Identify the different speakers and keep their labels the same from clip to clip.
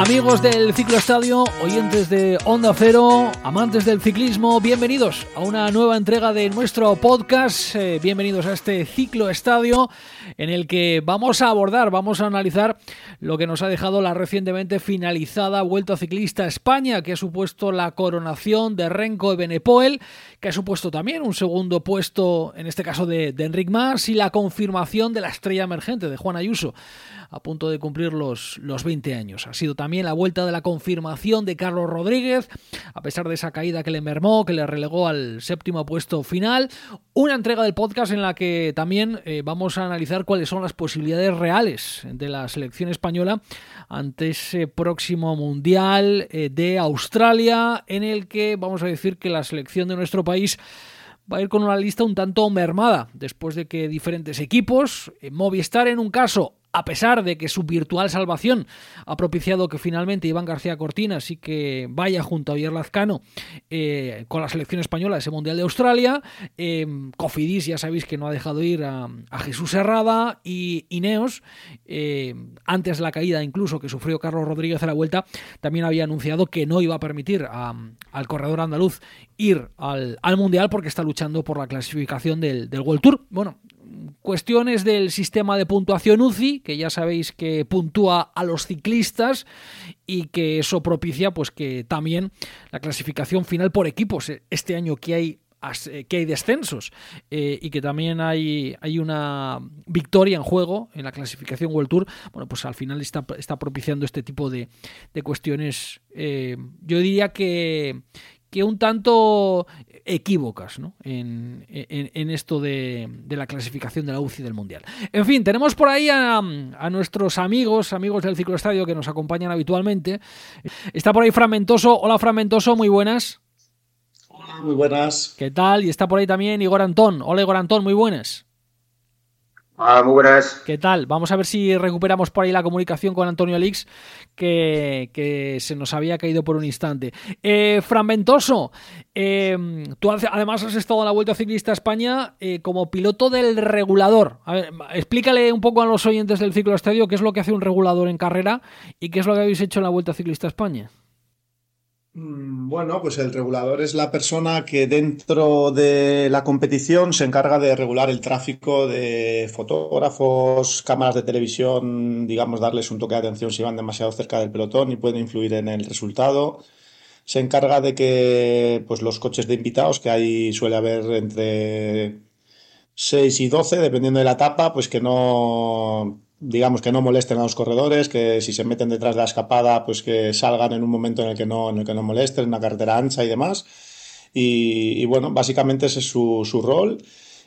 Speaker 1: Amigos del Ciclo Estadio, oyentes de Onda Cero, amantes del ciclismo, bienvenidos a una nueva entrega de nuestro podcast. Eh, bienvenidos a este Ciclo Estadio en el que vamos a abordar, vamos a analizar lo que nos ha dejado la recientemente finalizada Vuelta Ciclista España, que ha supuesto la coronación de Renko Benepoel, que ha supuesto también un segundo puesto, en este caso de, de Enric Mas, y la confirmación de la estrella emergente de Juan Ayuso a punto de cumplir los, los 20 años. Ha sido también la vuelta de la confirmación de Carlos Rodríguez, a pesar de esa caída que le mermó, que le relegó al séptimo puesto final. Una entrega del podcast en la que también eh, vamos a analizar cuáles son las posibilidades reales de la selección española ante ese próximo Mundial eh, de Australia, en el que vamos a decir que la selección de nuestro país va a ir con una lista un tanto mermada, después de que diferentes equipos, eh, Movistar en un caso, a pesar de que su virtual salvación ha propiciado que finalmente Iván García Cortina sí que vaya junto a Javier Lazcano eh, con la selección española ese Mundial de Australia. Eh, Cofidis ya sabéis que no ha dejado ir a, Jesús Herrada y Ineos, eh, antes de la caída incluso que sufrió Carlos Rodríguez a la vuelta, también había anunciado que no iba a permitir al corredor andaluz ir al, Mundial porque está luchando por la clasificación del, del World Tour. Bueno, cuestiones del sistema de puntuación UCI, que ya sabéis que puntúa a los ciclistas y que eso propicia pues que también la clasificación final por equipos eh, este año que hay eh, que hay descensos eh, y que también hay, hay una victoria en juego en la clasificación World Tour, bueno, pues al final está, está propiciando este tipo de, de cuestiones. yo diría que, que un tanto equívocas ¿no? en, esto de, la clasificación de la UCI del Mundial. En fin, tenemos por ahí a, nuestros amigos, amigos del cicloestadio que nos acompañan habitualmente. Está por ahí Fragmentoso. Hola Fragmentoso, muy buenas.
Speaker 2: Hola, muy buenas.
Speaker 1: ¿Qué tal? Y está por ahí también Igor Antón. Hola Igor Antón, muy buenas.
Speaker 3: Ah, muy buenas.
Speaker 1: ¿Qué tal? Vamos a ver si recuperamos por ahí la comunicación con Antonio Alix, que, se nos había caído por un instante. Eh, Fragmentoso, eh, tú además has estado en la Vuelta Ciclista España eh, como piloto del regulador. A ver, explícale un poco a los oyentes del ciclo estadio qué es lo que hace un regulador en carrera y qué es lo que habéis hecho en la Vuelta Ciclista España.
Speaker 2: Mm, bueno, pues el regulador es la persona que dentro de la competición se encarga de regular el tráfico de fotógrafos, cámaras de televisión, digamos, darles un toque de atención si van demasiado cerca del pelotón y pueden influir en el resultado. Se encarga de que pues, los coches de invitados, que ahí suele haber entre 6 y 12, dependiendo de la etapa, pues que no digamos que no molesten a los corredores, que si se meten detrás de la escapada, pues que salgan en un momento en el que no, en el que no molesten, en una carretera ancha y demás. Y, bueno, básicamente ese es su, su rol.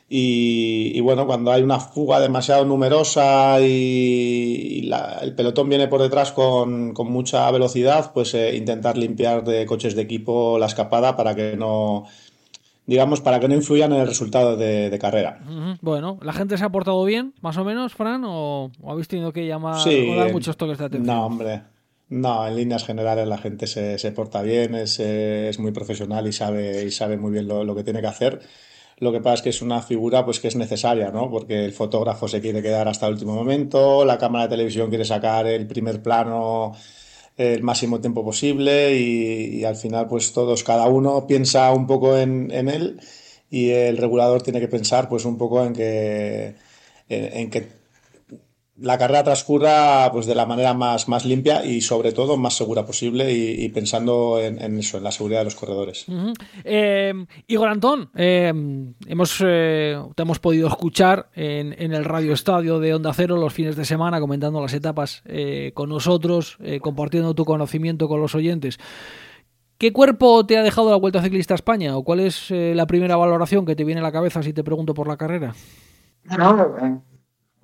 Speaker 2: Y, bueno, cuando hay una fuga demasiado numerosa y, el pelotón viene por detrás con, con mucha velocidad, pues eh, intentar limpiar de coches de equipo la escapada para que no, digamos, para que no influyan en el resultado de, carrera.
Speaker 1: Bueno, ¿la gente se ha portado bien, más o menos, Fran? ¿O, habéis tenido que llamar o dar muchos toques de atención?
Speaker 2: No, hombre. No, en líneas generales la gente se, se porta bien, es, es, muy profesional y sabe, y sabe muy bien lo, lo, que tiene que hacer. Lo que pasa es que es una figura pues que es necesaria, ¿no? Porque el fotógrafo se quiere quedar hasta el último momento, la cámara de televisión quiere sacar el primer plano el máximo tiempo posible y, al final pues todos, cada uno piensa un poco en, en, él y el regulador tiene que pensar pues un poco en que, en que la carrera transcurra pues de la manera más, más limpia y sobre todo más segura posible y, pensando en, eso, en la seguridad de los corredores.
Speaker 1: Eh, Igor Antón, eh, hemos, eh, te hemos podido escuchar en, en, el Radio Estadio de Onda Cero los fines de semana comentando las etapas con nosotros, compartiendo tu conocimiento con los oyentes. ¿Qué cuerpo te ha dejado la Vuelta Ciclista a España? ¿O cuál es la primera valoración que te viene a la cabeza si te pregunto por la carrera?
Speaker 3: No,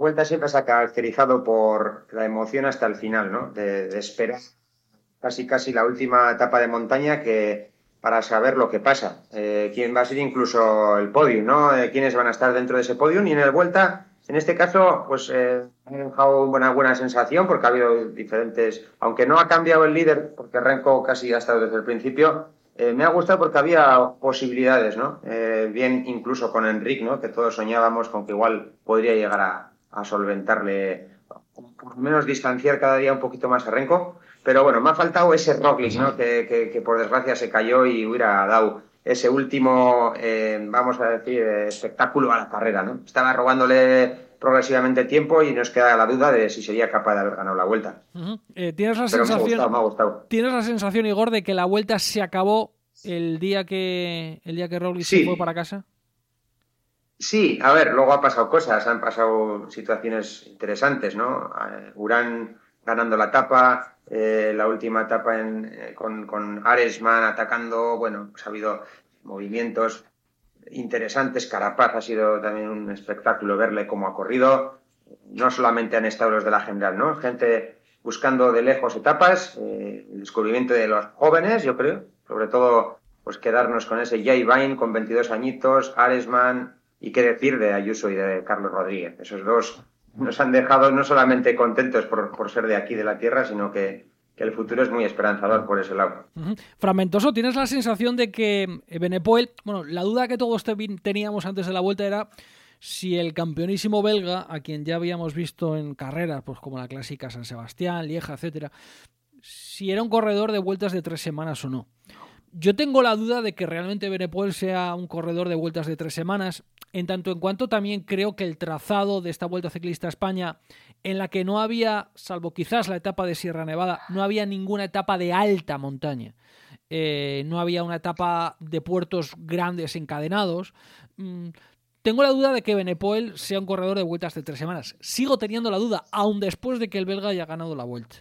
Speaker 3: Vuelta siempre se ha caracterizado por la emoción hasta el final, ¿no? De, esperar casi casi la última etapa de montaña que para saber lo que pasa, eh, quién va a ser incluso el podio, ¿no? Eh, quiénes van a estar dentro de ese podio y en el Vuelta, en este caso, pues eh, ha dejado una buena sensación porque ha habido diferentes, aunque no ha cambiado el líder, porque Renko casi ha estado desde el principio, eh, me ha gustado porque había posibilidades, ¿no? Eh, bien incluso con Enric, ¿no? Que todos soñábamos con que igual podría llegar a, solventarle, por lo menos distanciar cada día un poquito más a Renko. Pero bueno, me ha faltado ese Roglic, ¿no? Que, por desgracia se cayó y hubiera dado ese último, eh, vamos a decir, espectáculo a la carrera, ¿no? Estaba robándole progresivamente tiempo y nos queda la duda de si sería capaz de haber ganado la vuelta.
Speaker 1: Eh, ¿tienes, la sensación, ¿Tienes la sensación, Igor, de que la vuelta se acabó el día que el día que Roglic se fue para casa?
Speaker 3: Sí, a ver, luego ha pasado cosas, han pasado situaciones interesantes, ¿no? Eh, Urán ganando la etapa, eh, la última etapa con, con Aresman atacando, bueno, pues ha habido movimientos interesantes. Carapaz ha sido también un espectáculo verle cómo ha corrido. No solamente han estado los de la general, ¿no? Gente buscando de lejos etapas, eh, el descubrimiento de los jóvenes, yo creo, sobre todo pues quedarnos con ese Jay Vine con 22 añitos, Aresman y qué decir de Ayuso y de Carlos Rodríguez. Esos dos nos han dejado no solamente contentos por, por ser de aquí, de la tierra, sino que el futuro es muy esperanzador por ese lado.
Speaker 1: Fragmentoso, ¿tienes la sensación de que Benepoel, bueno, la duda que todos teníamos antes de la vuelta era si el campeonísimo belga, a quien ya habíamos visto en carreras, pues como la clásica San Sebastián, Lieja, etcétera, si era un corredor de vueltas de tres semanas o no. Yo tengo la duda de que realmente Benepoel sea un corredor de vueltas de tres semanas, en tanto en cuanto también creo que el trazado de esta Vuelta Ciclista a España, en la que no había, salvo quizás la etapa de Sierra Nevada, no había ninguna etapa de alta montaña. Eh, no había una etapa de puertos grandes encadenados. Mm, tengo la duda de que Benepoel sea un corredor de vueltas de tres semanas. Sigo teniendo la duda, aún después de que el belga haya ganado la vuelta.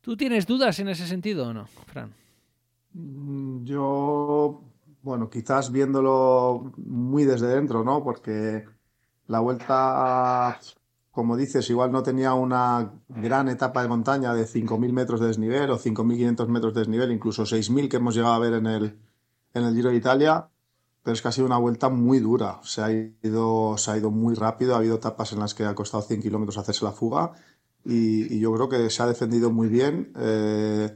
Speaker 1: ¿Tú tienes dudas en ese sentido o no, Fran?
Speaker 2: Mm, yo, bueno, quizás viéndolo muy desde dentro, ¿no? Porque la vuelta, como dices, igual no tenía una gran etapa de montaña de 5.000 metros de desnivel o 5.500 metros de desnivel, incluso 6.000 que hemos llegado a ver en el, en el Giro de Italia, pero es que ha sido una vuelta muy dura. Se ha ido, se ha ido muy rápido, ha habido etapas en las que ha costado 100 kilómetros hacerse la fuga y, yo creo que se ha defendido muy bien. Eh,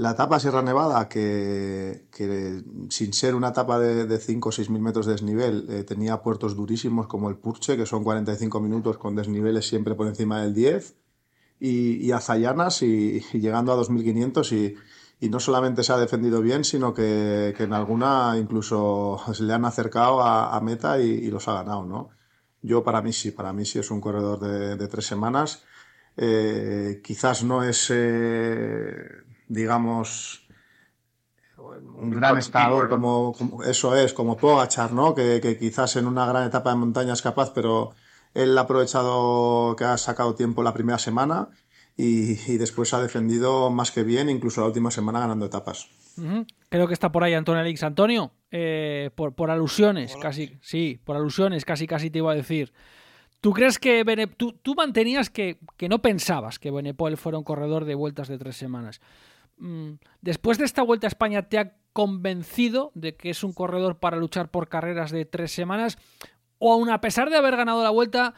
Speaker 2: la etapa Sierra Nevada, que, sin ser una etapa de, 5 o 6 mil metros de desnivel, eh, tenía puertos durísimos como el Purche, que son 45 minutos con desniveles siempre por encima del 10, y, y Azayanas y, llegando a 2500 y, y no solamente se ha defendido bien, sino que, en alguna incluso se le han acercado a, meta y, los ha ganado, ¿no? Yo para mí sí, para mí sí es un corredor de, tres semanas. Eh, quizás no es eh, digamos, un gran estado como, eso es, como Pogachar, ¿no? Que, quizás en una gran etapa de montaña es capaz, pero él ha aprovechado que ha sacado tiempo la primera semana y, después ha defendido más que bien, incluso la última semana ganando etapas.
Speaker 1: Creo que está por ahí Antonio Alix. Antonio, eh, por, por, alusiones, casi, sí, por alusiones, casi, casi te iba a decir. ¿Tú crees que tú, tú, mantenías que, que, no pensabas que Benepol fuera un corredor de vueltas de tres semanas? Mm, después de esta vuelta a España, ¿te ha convencido de que es un corredor para luchar por carreras de tres semanas? ¿O aún a pesar de haber ganado la vuelta,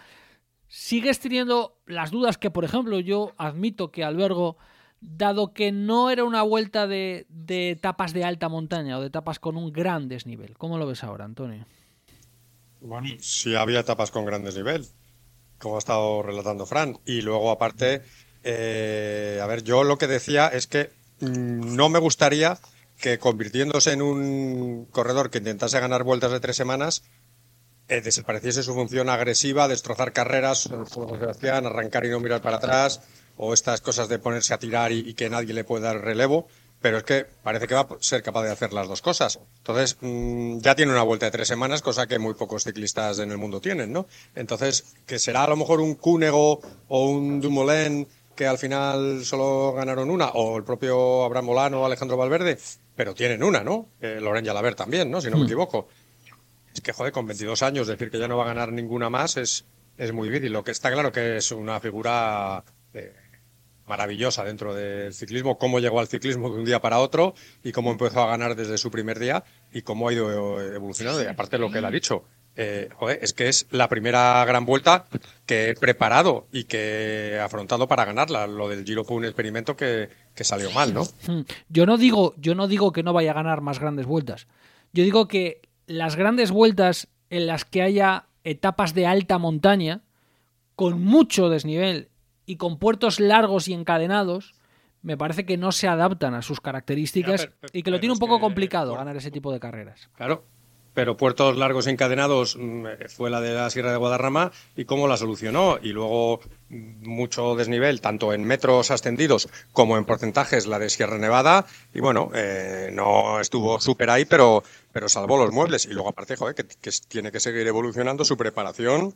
Speaker 1: sigues teniendo las dudas que, por ejemplo, yo admito que albergo, dado que no era una vuelta de, etapas de alta montaña o de etapas con un gran desnivel? ¿Cómo lo ves ahora, Antonio?
Speaker 4: Bueno, sí había etapas con gran desnivel, como ha estado relatando Fran. Y luego, aparte, eh, a ver, yo lo que decía es que no me gustaría que convirtiéndose en un corredor que intentase ganar vueltas de tres semanas, eh, desapareciese su función agresiva, destrozar carreras, arrancar y no mirar para atrás, o estas cosas de ponerse a tirar y, que nadie le pueda dar relevo. Pero es que parece que va a ser capaz de hacer las dos cosas. Entonces, mm, ya tiene una vuelta de tres semanas, cosa que muy pocos ciclistas en el mundo tienen, ¿no? Entonces, que será a lo mejor un Cúnego o un Dumoulin que al final solo ganaron una, o el propio Abraham Molano o Alejandro Valverde, pero tienen una, ¿no? Eh, Loren Yalaber también, ¿no? Si no me hmm. equivoco. Es que, joder, con 22 años decir que ya no va a ganar ninguna más es, es muy difícil. Lo que está claro que es una figura eh, maravillosa dentro del ciclismo, cómo llegó al ciclismo de un día para otro y cómo empezó a ganar desde su primer día y cómo ha ido evolucionando. Y aparte lo que él ha dicho, eh, es que es la primera gran vuelta que he preparado y que he afrontado para ganarla. Lo del Giro fue un experimento que, que salió mal, ¿no?
Speaker 1: Hmm. Yo no digo, yo no digo que no vaya a ganar más grandes vueltas. Yo digo que las grandes vueltas en las que haya etapas de alta montaña, con mucho desnivel y con puertos largos y encadenados, me parece que no se adaptan a sus características
Speaker 4: Ya, pero-
Speaker 1: y que lo tiene un poco
Speaker 4: que-
Speaker 1: complicado
Speaker 4: por-
Speaker 1: ganar ese tipo de carreras.
Speaker 4: Claro. Pero puertos largos encadenados mm, fue la de la Sierra de Guadarrama y cómo la solucionó. Y luego mm, mucho desnivel, tanto en metros ascendidos como en porcentajes, la de Sierra Nevada. Y bueno, eh, no estuvo súper ahí, pero, pero salvó los muebles. Y luego aparte, joder, que, tiene que seguir evolucionando su preparación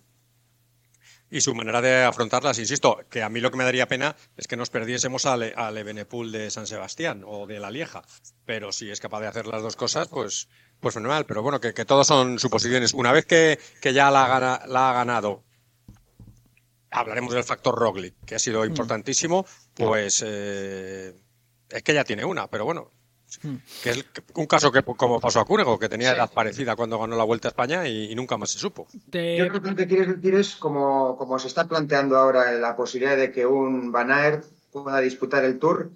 Speaker 4: y su manera de afrontarlas. Insisto, que a mí lo que me daría pena es que nos perdiésemos al, al Evenepoel de San Sebastián o de La Lieja. Pero si es capaz de hacer las dos cosas, pues, pues fenomenal. Pero bueno, que, que todos son suposiciones. Una vez que, que ya la, ha gana- la ha ganado, hablaremos del factor Roglic, que ha sido importantísimo, pues eh, es que ya tiene una, pero bueno. Que es un caso que como pasó a Cúrego, que tenía edad parecida cuando ganó la Vuelta a España y, y nunca más se supo.
Speaker 1: Te-
Speaker 3: Yo creo que lo que quieres decir es como, como se está planteando ahora la posibilidad de que un Van Aert pueda disputar el Tour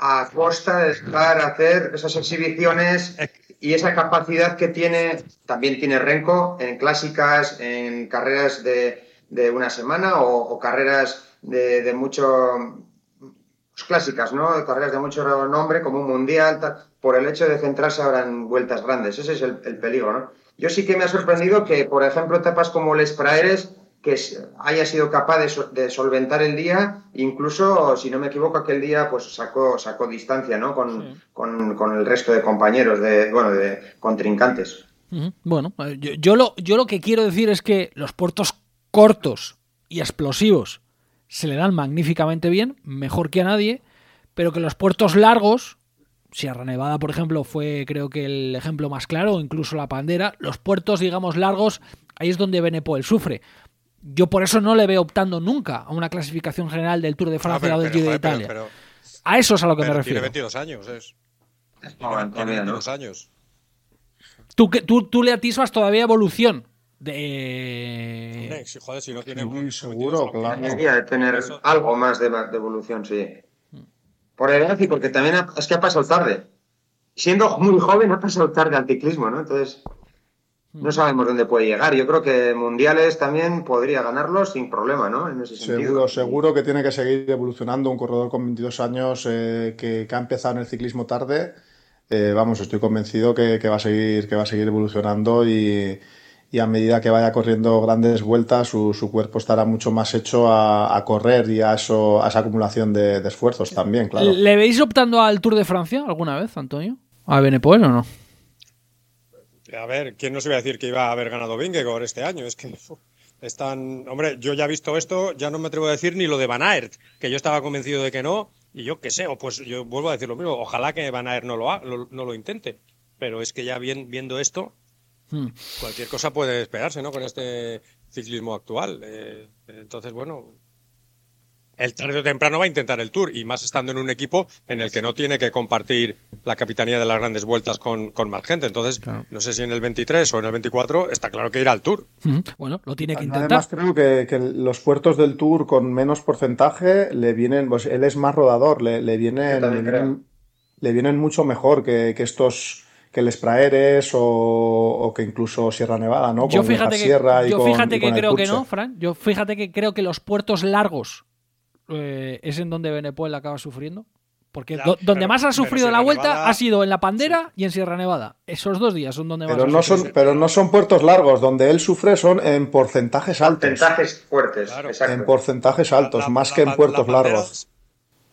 Speaker 3: a costa de dejar hacer esas exhibiciones y esa capacidad que tiene, también tiene Renko en clásicas, en carreras de, de una semana o, o carreras de, de mucho pues, clásicas, ¿no? Carreras de mucho nombre, como un mundial, tal, por el hecho de centrarse ahora en vueltas grandes. Ese es el, el peligro, ¿no? Yo sí que me ha sorprendido que, por ejemplo, etapas como Les Praeres, que haya sido capaz de, so- de solventar el día, incluso, si no me equivoco, aquel día pues sacó, sacó distancia, ¿no? Con, con, con el resto de compañeros, de, bueno, de contrincantes.
Speaker 1: Bueno, yo, yo lo, yo lo que quiero decir es que los puertos cortos y explosivos se le dan magníficamente bien, mejor que a nadie, pero que los puertos largos, Sierra Nevada, por ejemplo, fue creo que el ejemplo más claro, o incluso la Pandera, los puertos, digamos, largos, ahí es donde Benepoel sufre. Yo por eso no le veo optando nunca a una clasificación general del Tour de Francia
Speaker 4: Ah, pero-
Speaker 1: o del Giro de
Speaker 4: joder, pero-
Speaker 1: Italia.
Speaker 4: pero-
Speaker 1: a eso es a lo que me refiero.
Speaker 4: Tiene 22 años, es.
Speaker 3: Bueno,
Speaker 4: Tiene
Speaker 3: todavía, ¿no?
Speaker 4: 22 años.
Speaker 1: Tú, que- tú, tú le atisbas todavía evolución de...
Speaker 4: Si, joder, si no tiene.
Speaker 2: Muy seguro, claro.
Speaker 3: Debería de tener
Speaker 4: Eso-
Speaker 3: algo más de, de evolución, sí. Por edad y porque también ha- es que ha pasado tarde. Siendo muy joven ha pasado tarde al ciclismo, ¿no? Entonces no sabemos dónde puede llegar. Yo creo que mundiales también podría ganarlos sin problema, ¿no? En ese sentido.
Speaker 2: Seguro, seguro que tiene que seguir evolucionando un corredor con 22 años eh, que, que ha empezado en el ciclismo tarde. Eh, vamos, estoy convencido que, que va a seguir, que va a seguir evolucionando y, y a medida que vaya corriendo grandes vueltas, su, su cuerpo estará mucho más hecho a, a correr y a, eso, a esa acumulación de, de esfuerzos también, claro.
Speaker 1: ¿Le veis optando al Tour de Francia alguna vez, Antonio? ¿A Benepoel o no?
Speaker 4: A ver, ¿quién nos iba a decir que iba a haber ganado Vingegaard este año? Es que están. Hombre, yo ya he visto esto, ya no me atrevo a decir ni lo de Van Aert, que yo estaba convencido de que no, y yo qué sé, o pues yo vuelvo a decir lo mismo, ojalá que Van Aert no lo, ha- lo- no lo intente, pero es que ya bien, viendo esto,
Speaker 1: Hmm.
Speaker 4: cualquier cosa puede esperarse, ¿no? Con este ciclismo actual. Eh, entonces, bueno, el tarde o temprano va a intentar el Tour y más estando en un equipo en el que no tiene que compartir la capitanía de las grandes vueltas con, con más gente. Entonces,
Speaker 1: Claro.
Speaker 4: no sé si en el 23 o en el 24 está claro que irá al Tour.
Speaker 1: Bueno, lo tiene que intentar.
Speaker 2: Además, creo que, que los puertos del Tour con menos porcentaje le vienen, pues él es más rodador, le, le vienen, le vienen, le vienen mucho mejor que, que estos, que el Spraeres o, o que incluso Sierra Nevada, ¿no?
Speaker 1: yo
Speaker 2: Con
Speaker 1: fíjate que,
Speaker 2: Sierra y
Speaker 1: yo
Speaker 2: con-
Speaker 1: fíjate
Speaker 2: y
Speaker 1: que
Speaker 2: con
Speaker 1: creo que no, Fran. Yo fíjate que creo que los puertos largos eh, es en donde Benepoel acaba sufriendo. Porque do- donde
Speaker 4: pero-
Speaker 1: más ha sufrido la vuelta
Speaker 4: Nevada-
Speaker 1: ha sido en La Pandera y en Sierra Nevada. Esos dos días son donde
Speaker 2: Pero
Speaker 1: más
Speaker 2: no,
Speaker 1: ha sufrido.
Speaker 2: son, pero no son puertos largos, donde él sufre son en porcentajes altos.
Speaker 3: Porcentajes fuertes,
Speaker 4: Claro.
Speaker 3: exacto.
Speaker 2: En porcentajes altos,
Speaker 4: La-
Speaker 2: más
Speaker 4: la
Speaker 2: que en puertos largos.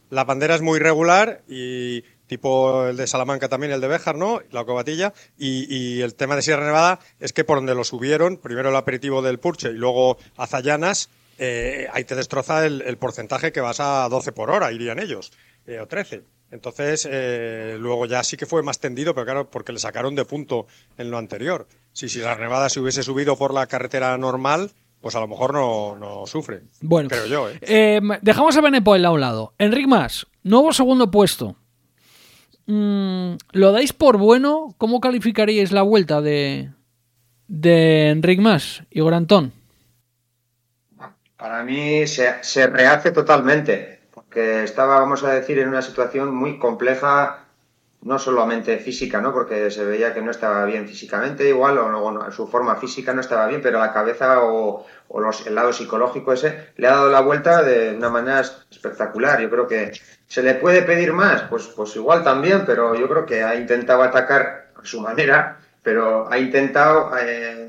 Speaker 4: La bandera es muy regular y tipo el de Salamanca también, el de Béjar, ¿no? La cobatilla. Y, y el tema de Sierra Nevada es que por donde lo subieron, primero el aperitivo del Purche y luego Azallanas, eh, ahí te destroza el, el porcentaje que vas a 12 por hora, irían ellos, eh, o 13. Entonces, eh, luego ya sí que fue más tendido, pero claro, porque le sacaron de punto en lo anterior. Si Sierra Nevada se hubiese subido por la carretera normal, pues a lo mejor no, no sufre.
Speaker 1: Bueno,
Speaker 4: Creo yo, ¿eh?
Speaker 1: Eh, dejamos a Benepoel a un lado. Enric Mas, nuevo segundo puesto. Mm, ¿Lo dais por bueno? ¿Cómo calificaríais la vuelta de, de Enric Mas, Igor Antón?
Speaker 3: Para mí se, rehace totalmente, porque estaba, vamos a decir, en una situación muy compleja, no solamente física, ¿no? Porque se veía que no estaba bien físicamente, igual, o, su forma física no estaba bien, pero la cabeza o, los, el lado psicológico ese le ha dado la vuelta de una manera espectacular. Yo creo que se le puede pedir más, pues, pues igual también, pero yo creo que ha intentado atacar a su manera, pero ha intentado. Eh,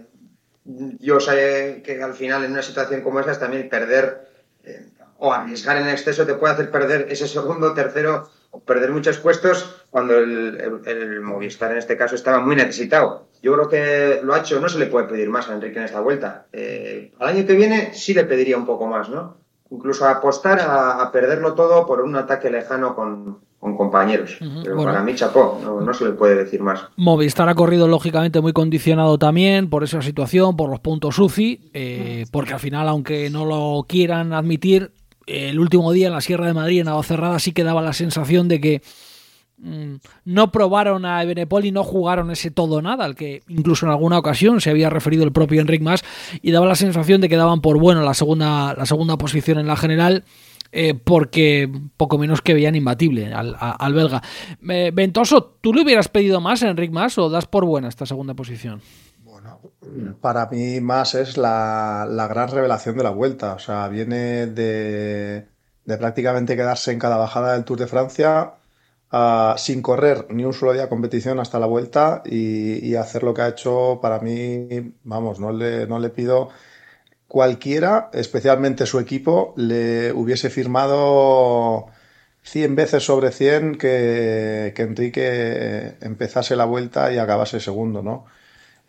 Speaker 3: yo sé que al final en una situación como esa es también perder eh, o arriesgar en exceso te puede hacer perder ese segundo, tercero o perder muchos puestos cuando el, Movistar en este caso estaba muy necesitado. Yo creo que lo ha hecho, no se le puede pedir más a Enrique en esta vuelta. Eh, al año que viene sí le pediría un poco más, ¿no? Incluso apostar a perderlo todo por un ataque lejano con, con compañeros. Pero para mí, chapó, no, se le puede decir más.
Speaker 1: Movistar ha corrido lógicamente muy condicionado también por esa situación, por los puntos UCI, eh, porque al final, aunque no lo quieran admitir, el último día en la Sierra de Madrid, en cerrada sí que daba la sensación de que mm, no probaron a Ebenepol y no jugaron ese todo nada, al que incluso en alguna ocasión se había referido el propio Enric Mas, y daba la sensación de que daban por bueno la segunda, la segunda posición en la general eh, porque poco menos que veían imbatible al, belga. Eh, Ventoso, ¿tú le hubieras pedido más a Enric Mas o das por buena esta segunda posición?
Speaker 2: Bueno, para mí más es la, gran revelación de la vuelta. O sea, viene de, prácticamente quedarse en cada bajada del Tour de Francia ah, sin correr ni un solo día de competición hasta la vuelta y, hacer lo que ha hecho para mí, vamos, no le, no le pido cualquiera, especialmente su equipo, le hubiese firmado 100 veces sobre 100 que, Enrique empezase la vuelta y acabase segundo, ¿no?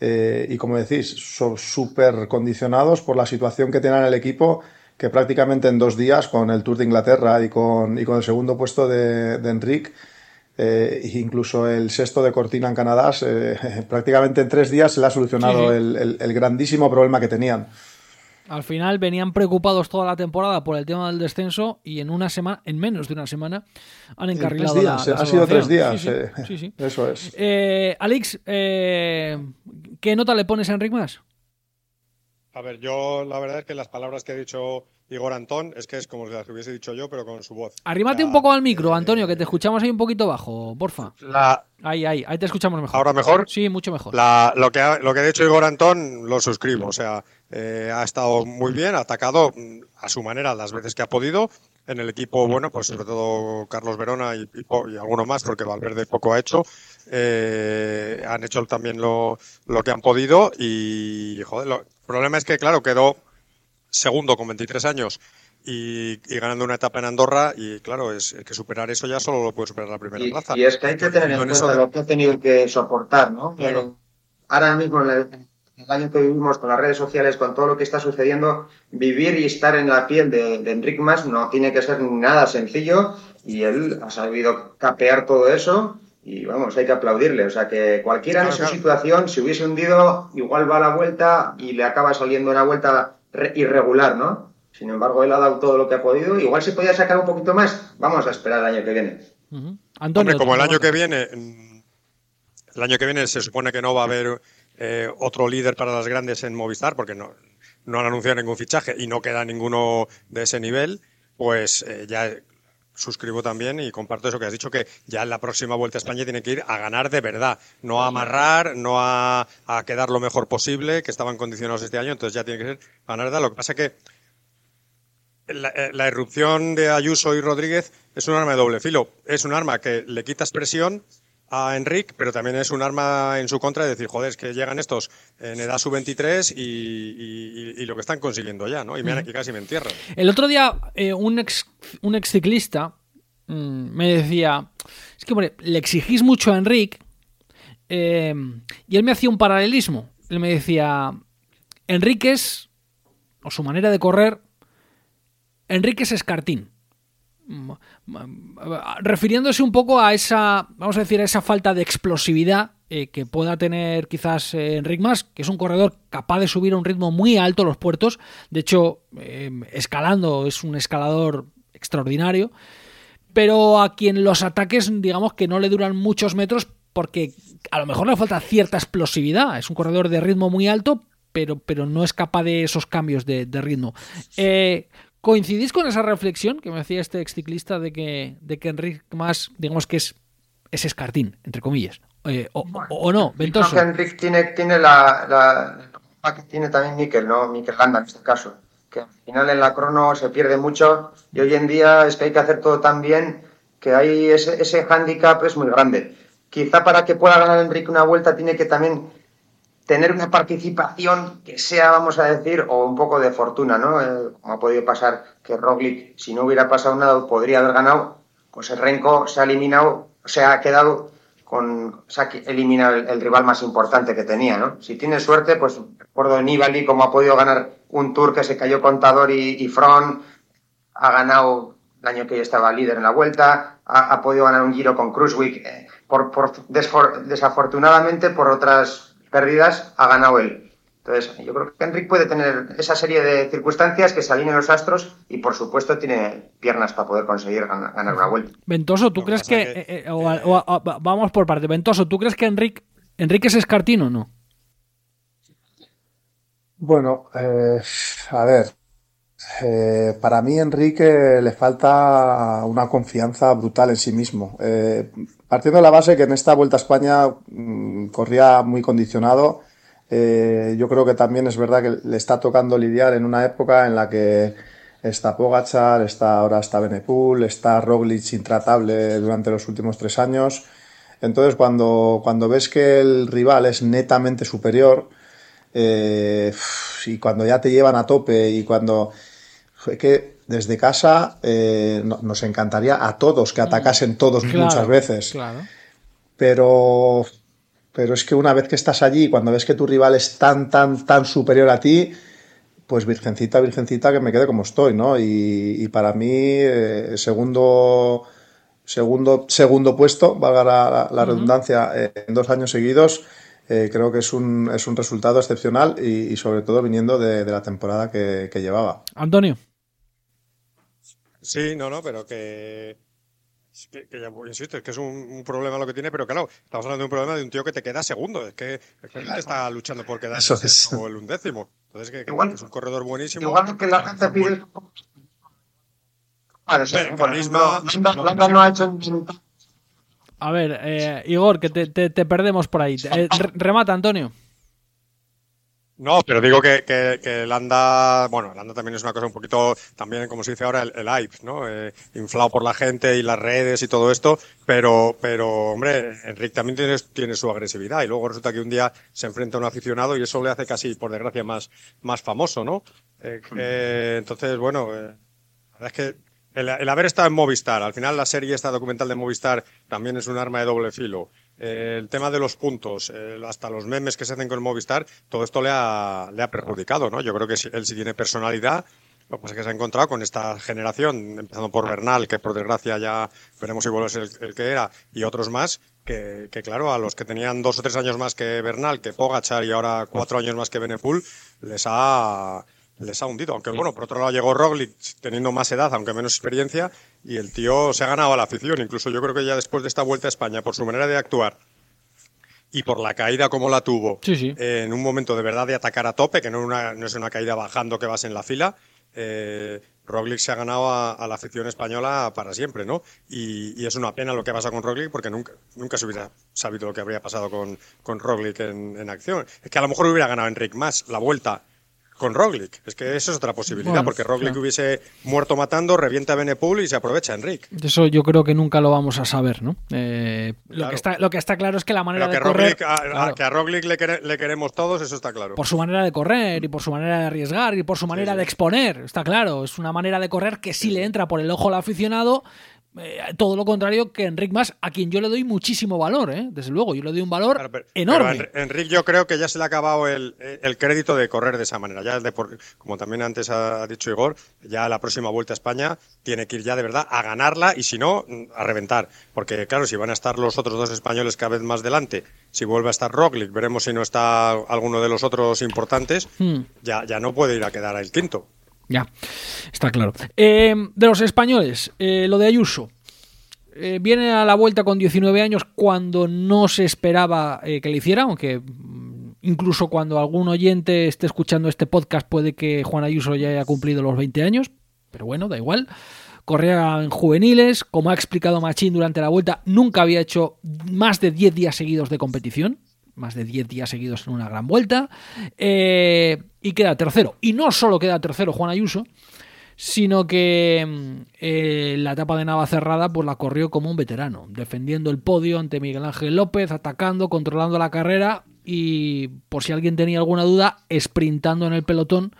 Speaker 2: Eh, y como decís, son súper condicionados por la situación que tienen el equipo, que prácticamente en dos días, con el Tour de Inglaterra y con, y con el segundo puesto de, de Enrique, eh, incluso el sexto de Cortina en Canadá, prácticamente en tres días se le ha solucionado el, grandísimo problema que tenían.
Speaker 1: Al final venían preocupados toda la temporada por el tema del descenso y en una semana, en menos de una semana, han encarrilado
Speaker 2: tres días,
Speaker 1: la,
Speaker 2: Ha sido tres días. Eh, eso es.
Speaker 1: Eh, Alex, eh, ¿qué nota le pones a Enric Más?
Speaker 4: A ver, yo la verdad es que las palabras que ha dicho Igor Antón es que es como las que hubiese dicho yo, pero con su voz.
Speaker 1: Arrímate un poco al micro, Antonio, que te escuchamos ahí un poquito bajo, porfa.
Speaker 4: La...
Speaker 1: Ahí, ahí, ahí te escuchamos mejor.
Speaker 4: ¿Ahora mejor?
Speaker 1: Sí, mucho mejor.
Speaker 4: lo, que ha, lo que ha dicho Igor Antón lo suscribo. O sea, eh, ha estado muy bien, ha atacado mm, a su manera las veces que ha podido. En el equipo, bueno, pues sobre todo Carlos Verona y, y, alguno más, porque Valverde poco ha hecho. Eh, han hecho también lo, lo que han podido y, joder, el problema es que, claro, quedó segundo con 23 años y, ganando una etapa en Andorra y claro, es que superar eso ya solo lo puede superar la primera plaza.
Speaker 3: Y es que hay que tener en cuenta lo que ha tenido que soportar, ¿no? Ahora mismo, el, año que vivimos con las redes sociales, con todo lo que está sucediendo, vivir y estar en la piel de, de Enric Mas no tiene que ser nada sencillo y él ha sabido capear todo eso y vamos, hay que aplaudirle. O sea que cualquiera en esa situación, si hubiese hundido, igual va a la vuelta y le acaba saliendo una vuelta irregular, ¿no? Sin embargo, él ha dado todo lo que ha podido. Igual se podía sacar un poquito más. Vamos a esperar el año que viene.
Speaker 4: Antonio, como el año que viene, mm, el año que viene se supone que no va a haber eh, otro líder para las grandes en Movistar, porque no, no han anunciado ningún fichaje y no queda ninguno de ese nivel, pues eh, ya suscribo también y comparto eso que has dicho, que ya en la próxima Vuelta a España tiene que ir a ganar de verdad, no a amarrar, no a, quedar lo mejor posible, que estaban condicionados este año, entonces ya tiene que ser ganar de verdad. Lo que pasa que la, eh, la irrupción de Ayuso y Rodríguez es un arma de doble filo. Es un arma que le quitas presión a Enric, pero también es un arma en su contra de decir, joder, es que llegan estos en edad sub-23 y, lo que están consiguiendo ya, ¿no? Y, me, casi me entierran.
Speaker 1: El otro día eh, un, ex, un ex ciclista mm, me decía, es que, hombre, le exigís mucho a Enric eh, y él me hacía un paralelismo. Él me decía, Enríquez, o su manera de correr, Enríquez es Cartín refiriéndose un poco a esa, vamos a decir, a esa falta de explosividad eh, que pueda tener quizás eh, Enric Mas, que es un corredor capaz de subir a un ritmo muy alto los puertos, de hecho, eh, escalando es un escalador extraordinario, pero a quien los ataques, digamos que no le duran muchos metros porque a lo mejor le falta cierta explosividad, es un corredor de ritmo muy alto, pero, pero no es capaz de esos cambios de, ritmo. ¿Coincidís con esa reflexión que me hacía este ex ciclista de que, de que Enric más, digamos que es, es escartín, entre comillas? Eh, o, o, no, Ventoso.
Speaker 3: Creo que Enric tiene, tiene la, la, que tiene también Mikel, ¿no? Mikel Landa en este caso. Que al final en la crono se pierde mucho y hoy en día es que hay que hacer todo tan bien que hay ese, ese hándicap es muy grande. Quizá para que pueda ganar Enrique una vuelta tiene que también tener una participación que sea, vamos a decir, o un poco de fortuna, ¿no? Eh, como ha podido pasar que Roglic, si no hubiera pasado nada, podría haber ganado, pues el Renko se ha eliminado, se ha quedado con, se ha eliminado el, rival más importante que tenía, ¿no? Si tiene suerte, pues recuerdo de Nibali como ha podido ganar un Tour que se cayó Contador y, y Front, ha ganado el año que yo estaba líder en la vuelta, ha, podido ganar un Giro con Cruiswick, eh, por, por desafortunadamente por otras pérdidas ha ganado él. Entonces, yo creo que Enric puede tener esa serie de circunstancias que se alineen los astros y, por supuesto, tiene piernas para poder conseguir ganar, una vuelta.
Speaker 1: Ventoso, ¿tú crees que... Eh, eh, vamos por parte. Ventoso, ¿tú crees que Enric, Enrique es escartino o no?
Speaker 2: Bueno, eh, a ver, para mí Enrique le falta una confianza brutal en sí mismo. Partiendo de la base que en esta Vuelta a España mm, corría muy condicionado, eh, yo creo que también es verdad que le está tocando lidiar en una época en la que está Pogachar, está ahora está Benepul, está Roglic intratable durante los últimos tres años. Entonces, cuando, cuando ves que el rival es netamente superior eh, y cuando ya te llevan a tope y cuando que desde casa eh, nos encantaría a todos que atacasen todos muchas veces. Pero, pero es que una vez que estás allí, cuando ves que tu rival es tan, tan, tan superior a ti, pues virgencita, virgencita, que me quede como estoy, ¿no? Y, para mí, eh, segundo, segundo, segundo puesto, valga la, redundancia, eh, en dos años seguidos, creo que es un, es un resultado excepcional y, sobre todo viniendo de, la temporada que llevaba.
Speaker 1: Antonio.
Speaker 4: Sí, no, no, pero que, que, que ya, insisto, es que es un, problema lo que tiene, pero claro, estamos hablando de un problema de un tío que te queda segundo, es que, es que está luchando por quedarse como el undécimo. Entonces, que, igual, es un corredor buenísimo.
Speaker 3: Igual que la gente pide... no ha hecho
Speaker 1: a ver, eh, Igor, que te, te, te, perdemos por ahí. Eh, remata, Antonio.
Speaker 4: No, pero digo que, que, que, el anda, bueno, el anda también es una cosa un poquito, también como se dice ahora, el, el hype, ¿no? Eh, inflado por la gente y las redes y todo esto, pero, pero, hombre, Enrique también tiene, tiene su agresividad y luego resulta que un día se enfrenta a un aficionado y eso le hace casi, por desgracia, más, más famoso, ¿no? Eh, eh, entonces, bueno, eh, la verdad es que el, el haber estado en Movistar, al final la serie esta documental de Movistar también es un arma de doble filo el tema de los puntos, hasta los memes que se hacen con el Movistar, todo esto le ha, le ha perjudicado, ¿no? Yo creo que él sí tiene personalidad, lo que pasa es que se ha encontrado con esta generación, empezando por Bernal, que por desgracia ya veremos si vuelve a ser el, que era, y otros más, que, claro, a los que tenían dos o tres años más que Bernal, que Pogachar y ahora cuatro años más que Benepul, les ha, les ha hundido. Aunque bueno, por otro lado llegó Roglic teniendo más edad, aunque menos experiencia, y el tío se ha ganado a la afición. Incluso yo creo que ya después de esta vuelta a España, por su manera de actuar y por la caída como la tuvo, en un momento de verdad de atacar a tope, que no, una, no es una caída bajando que vas en la fila, eh, Roglic se ha ganado a, la afición española para siempre, ¿no? Y, es una pena lo que pasa con Roglic porque nunca, nunca se hubiera sabido lo que habría pasado con, con Roglic en, en acción. Es que a lo mejor hubiera ganado Enric más la vuelta con Roglic. Es que eso es otra posibilidad, porque Roglic hubiese muerto matando, revienta a Benepul y se aprovecha Enric.
Speaker 1: Eso yo creo que nunca lo vamos a saber, ¿no? Eh, lo, que está, lo que está claro es que la manera de correr...
Speaker 4: a, que a Roglic le, le, queremos todos, eso está claro.
Speaker 1: Por su manera de correr y por su manera de arriesgar y por su manera de exponer, está claro. Es una manera de correr que sí, le entra por el ojo al aficionado eh, todo lo contrario que Enric Más, a quien yo le doy muchísimo valor, ¿eh? desde luego, yo le doy un valor enorme.
Speaker 4: Enric yo creo que ya se le ha acabado el, crédito de correr de esa manera. Ya de como también antes ha dicho Igor, ya la próxima vuelta a España tiene que ir ya de verdad a ganarla y si no, a reventar. Porque claro, si van a estar los otros dos españoles cada vez más delante, si vuelve a estar Roglic, veremos si no está alguno de los otros importantes, hmm. ya, ya no puede ir a quedar al quinto.
Speaker 1: Ya, está claro. Eh, de los españoles, eh, lo de Ayuso. Eh, viene a la vuelta con 19 años cuando no se esperaba que le hiciera, aunque mm, incluso cuando algún oyente esté escuchando este podcast puede que Juan Ayuso ya haya cumplido los 20 años. pero bueno, da igual. Corría en juveniles, como ha explicado Machín durante la vuelta, nunca había hecho más de 10 días seguidos de competición, más de 10 días seguidos en una gran vuelta, eh, y queda tercero. Y no solo queda tercero Juan Ayuso, sino que mm, eh, la etapa de Navacerrada pues la corrió como un veterano, defendiendo el podio ante Miguel Ángel López, atacando, controlando la carrera y por si alguien tenía alguna duda, sprintando en el pelotón